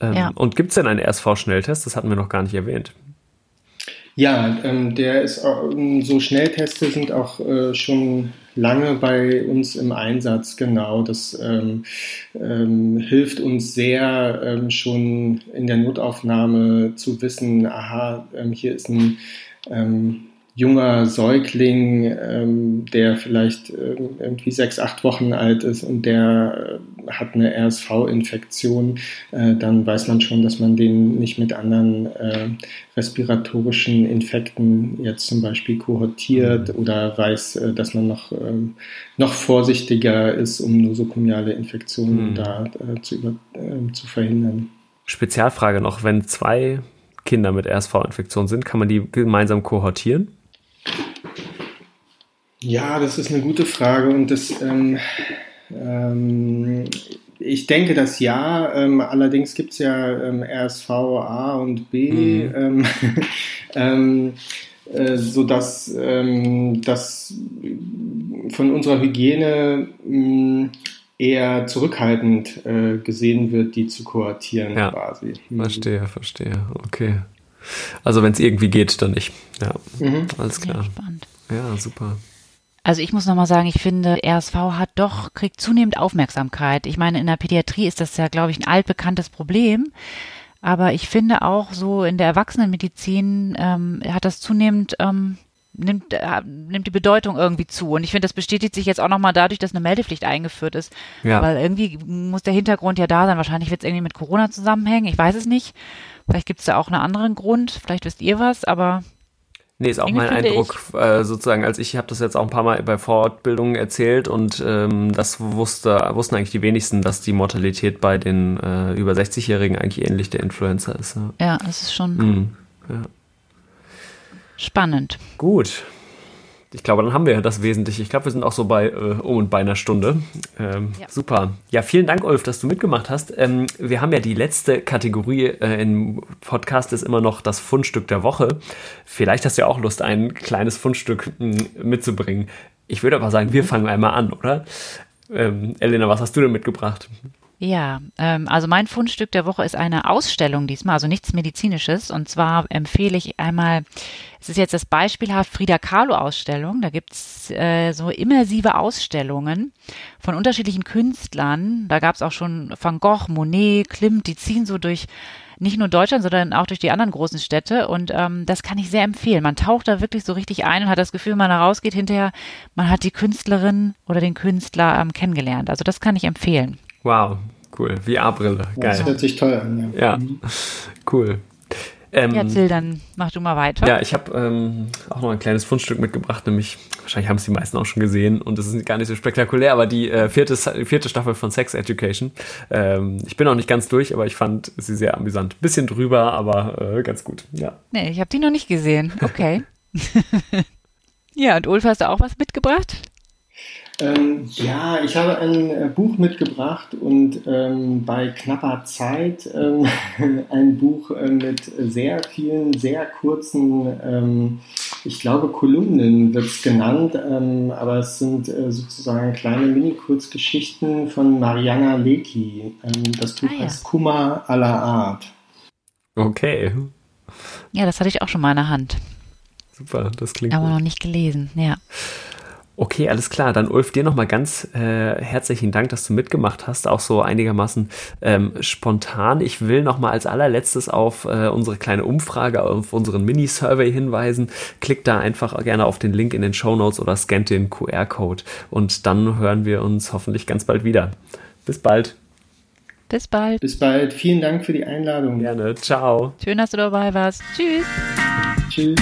Ähm, ja. Und gibt es denn einen RSV-Schnelltest? Das hatten wir noch gar nicht erwähnt. Ja, ähm, der ist ähm, so Schnellteste sind auch äh, schon lange bei uns im Einsatz, genau. Das ähm, ähm, hilft uns sehr, ähm, schon in der Notaufnahme zu wissen, aha, ähm, hier ist ein ähm, junger Säugling, ähm, der vielleicht äh, irgendwie sechs, acht Wochen alt ist und der äh, hat eine RSV-Infektion, äh, dann weiß man schon, dass man den nicht mit anderen äh, respiratorischen Infekten jetzt zum Beispiel kohortiert mhm. oder weiß, äh, dass man noch, ähm, noch vorsichtiger ist, um nosokomiale Infektionen mhm. da äh, zu, über, zu verhindern. Spezialfrage noch, wenn zwei Kinder mit RSV-Infektion sind, kann man die gemeinsam kohortieren? Ja, das ist eine gute Frage und das, ähm, ähm, ich denke das ja. Ähm, allerdings gibt es ja ähm, RSV A und B, mhm. Ähm, [LAUGHS] ähm, äh, sodass ähm, das von unserer Hygiene mh, mm, eher zurückhaltend äh, gesehen wird, die zu kohortieren ja, quasi. Verstehe, verstehe. Okay. Also wenn es irgendwie geht, dann nicht. Ja, mhm. alles klar. Ja, spannend. Ja, super. Also ich muss nochmal sagen, ich finde, RSV hat doch, kriegt zunehmend Aufmerksamkeit. Ich meine, in der Pädiatrie ist das ja, glaube ich, ein altbekanntes Problem. Aber ich finde auch so in der Erwachsenenmedizin ähm, hat das zunehmend, ähm, nimmt, äh, nimmt die Bedeutung irgendwie zu. Und ich finde, das bestätigt sich jetzt auch nochmal dadurch, dass eine Meldepflicht eingeführt ist. Ja. Weil irgendwie muss der Hintergrund ja da sein. Wahrscheinlich wird es irgendwie mit Corona zusammenhängen. Ich weiß es nicht. Vielleicht gibt es da auch einen anderen Grund. Vielleicht wisst ihr was, aber Nee, ist auch mein Eindruck, äh, sozusagen, als ich habe das jetzt auch ein paar Mal bei Fortbildungen erzählt und ähm, das wusste, wussten eigentlich die wenigsten, dass die Mortalität bei den äh, über 60-Jährigen eigentlich ähnlich der Influenza ist. Ja, ja das ist schon mhm, ja. spannend. Gut, ich glaube, dann haben wir das Wesentliche. Ich glaube, wir sind auch so bei äh, um und bei einer Stunde. Ähm, ja. Super. Ja, vielen Dank, Ulf, dass du mitgemacht hast. Ähm, wir haben ja die letzte Kategorie äh, im Podcast ist immer noch das Fundstück der Woche. Vielleicht hast du ja auch Lust, ein kleines Fundstück hm, mitzubringen. Ich würde aber sagen, wir fangen einmal an, oder? Ähm, Elena, was hast du denn mitgebracht? Ja, ähm, also mein Fundstück der Woche ist eine Ausstellung diesmal, also nichts Medizinisches. Und zwar empfehle ich einmal, es ist jetzt das beispielhaft Frida Kahlo Ausstellung. Da gibt's äh, so immersive Ausstellungen von unterschiedlichen Künstlern. Da gab's auch schon Van Gogh, Monet, Klimt, die ziehen so durch nicht nur Deutschland, sondern auch durch die anderen großen Städte. Und ähm, das kann ich sehr empfehlen. Man taucht da wirklich so richtig ein und hat das Gefühl, wenn man da rausgeht hinterher, man hat die Künstlerin oder den Künstler ähm, kennengelernt. Also das kann ich empfehlen. Wow, cool. VR-Brille. Geil. Das hört sich toll an. Ja, ja. Mhm. cool. Ähm, ja, Till, dann mach du mal weiter. Ja, ich habe ähm, auch noch ein kleines Fundstück mitgebracht, nämlich, wahrscheinlich haben es die meisten auch schon gesehen und es ist gar nicht so spektakulär, aber die äh, vierte, vierte Staffel von Sex Education. Ähm, ich bin auch nicht ganz durch, aber ich fand sie sehr amüsant. Bisschen drüber, aber äh, ganz gut, ja. Nee, ich habe die noch nicht gesehen. Okay. [LAUGHS] ja, und Ulf, hast du auch was mitgebracht? Ähm, ja, ich habe ein äh, Buch mitgebracht und ähm, bei knapper Zeit ähm, [LAUGHS] ein Buch äh, mit sehr vielen, sehr kurzen, ähm, ich glaube Kolumnen wird es genannt, ähm, aber es sind äh, sozusagen kleine Mini-Kurzgeschichten von Mariana Lecki. Ähm, das Buch ah, ja. heißt Kummer aller Art. Okay. Ja, das hatte ich auch schon mal in der Hand. Super, das klingt. Aber gut. noch nicht gelesen, ja. Okay, alles klar. Dann Ulf, dir nochmal ganz äh, herzlichen Dank, dass du mitgemacht hast, auch so einigermaßen ähm, spontan. Ich will nochmal als allerletztes auf äh, unsere kleine Umfrage, auf unseren Mini-Survey hinweisen. Klickt da einfach gerne auf den Link in den Show Notes oder scannt den QR-Code und dann hören wir uns hoffentlich ganz bald wieder. Bis bald. Bis bald. Bis bald. Vielen Dank für die Einladung. Gerne. Ciao. Schön, dass du dabei warst. Tschüss. Tschüss.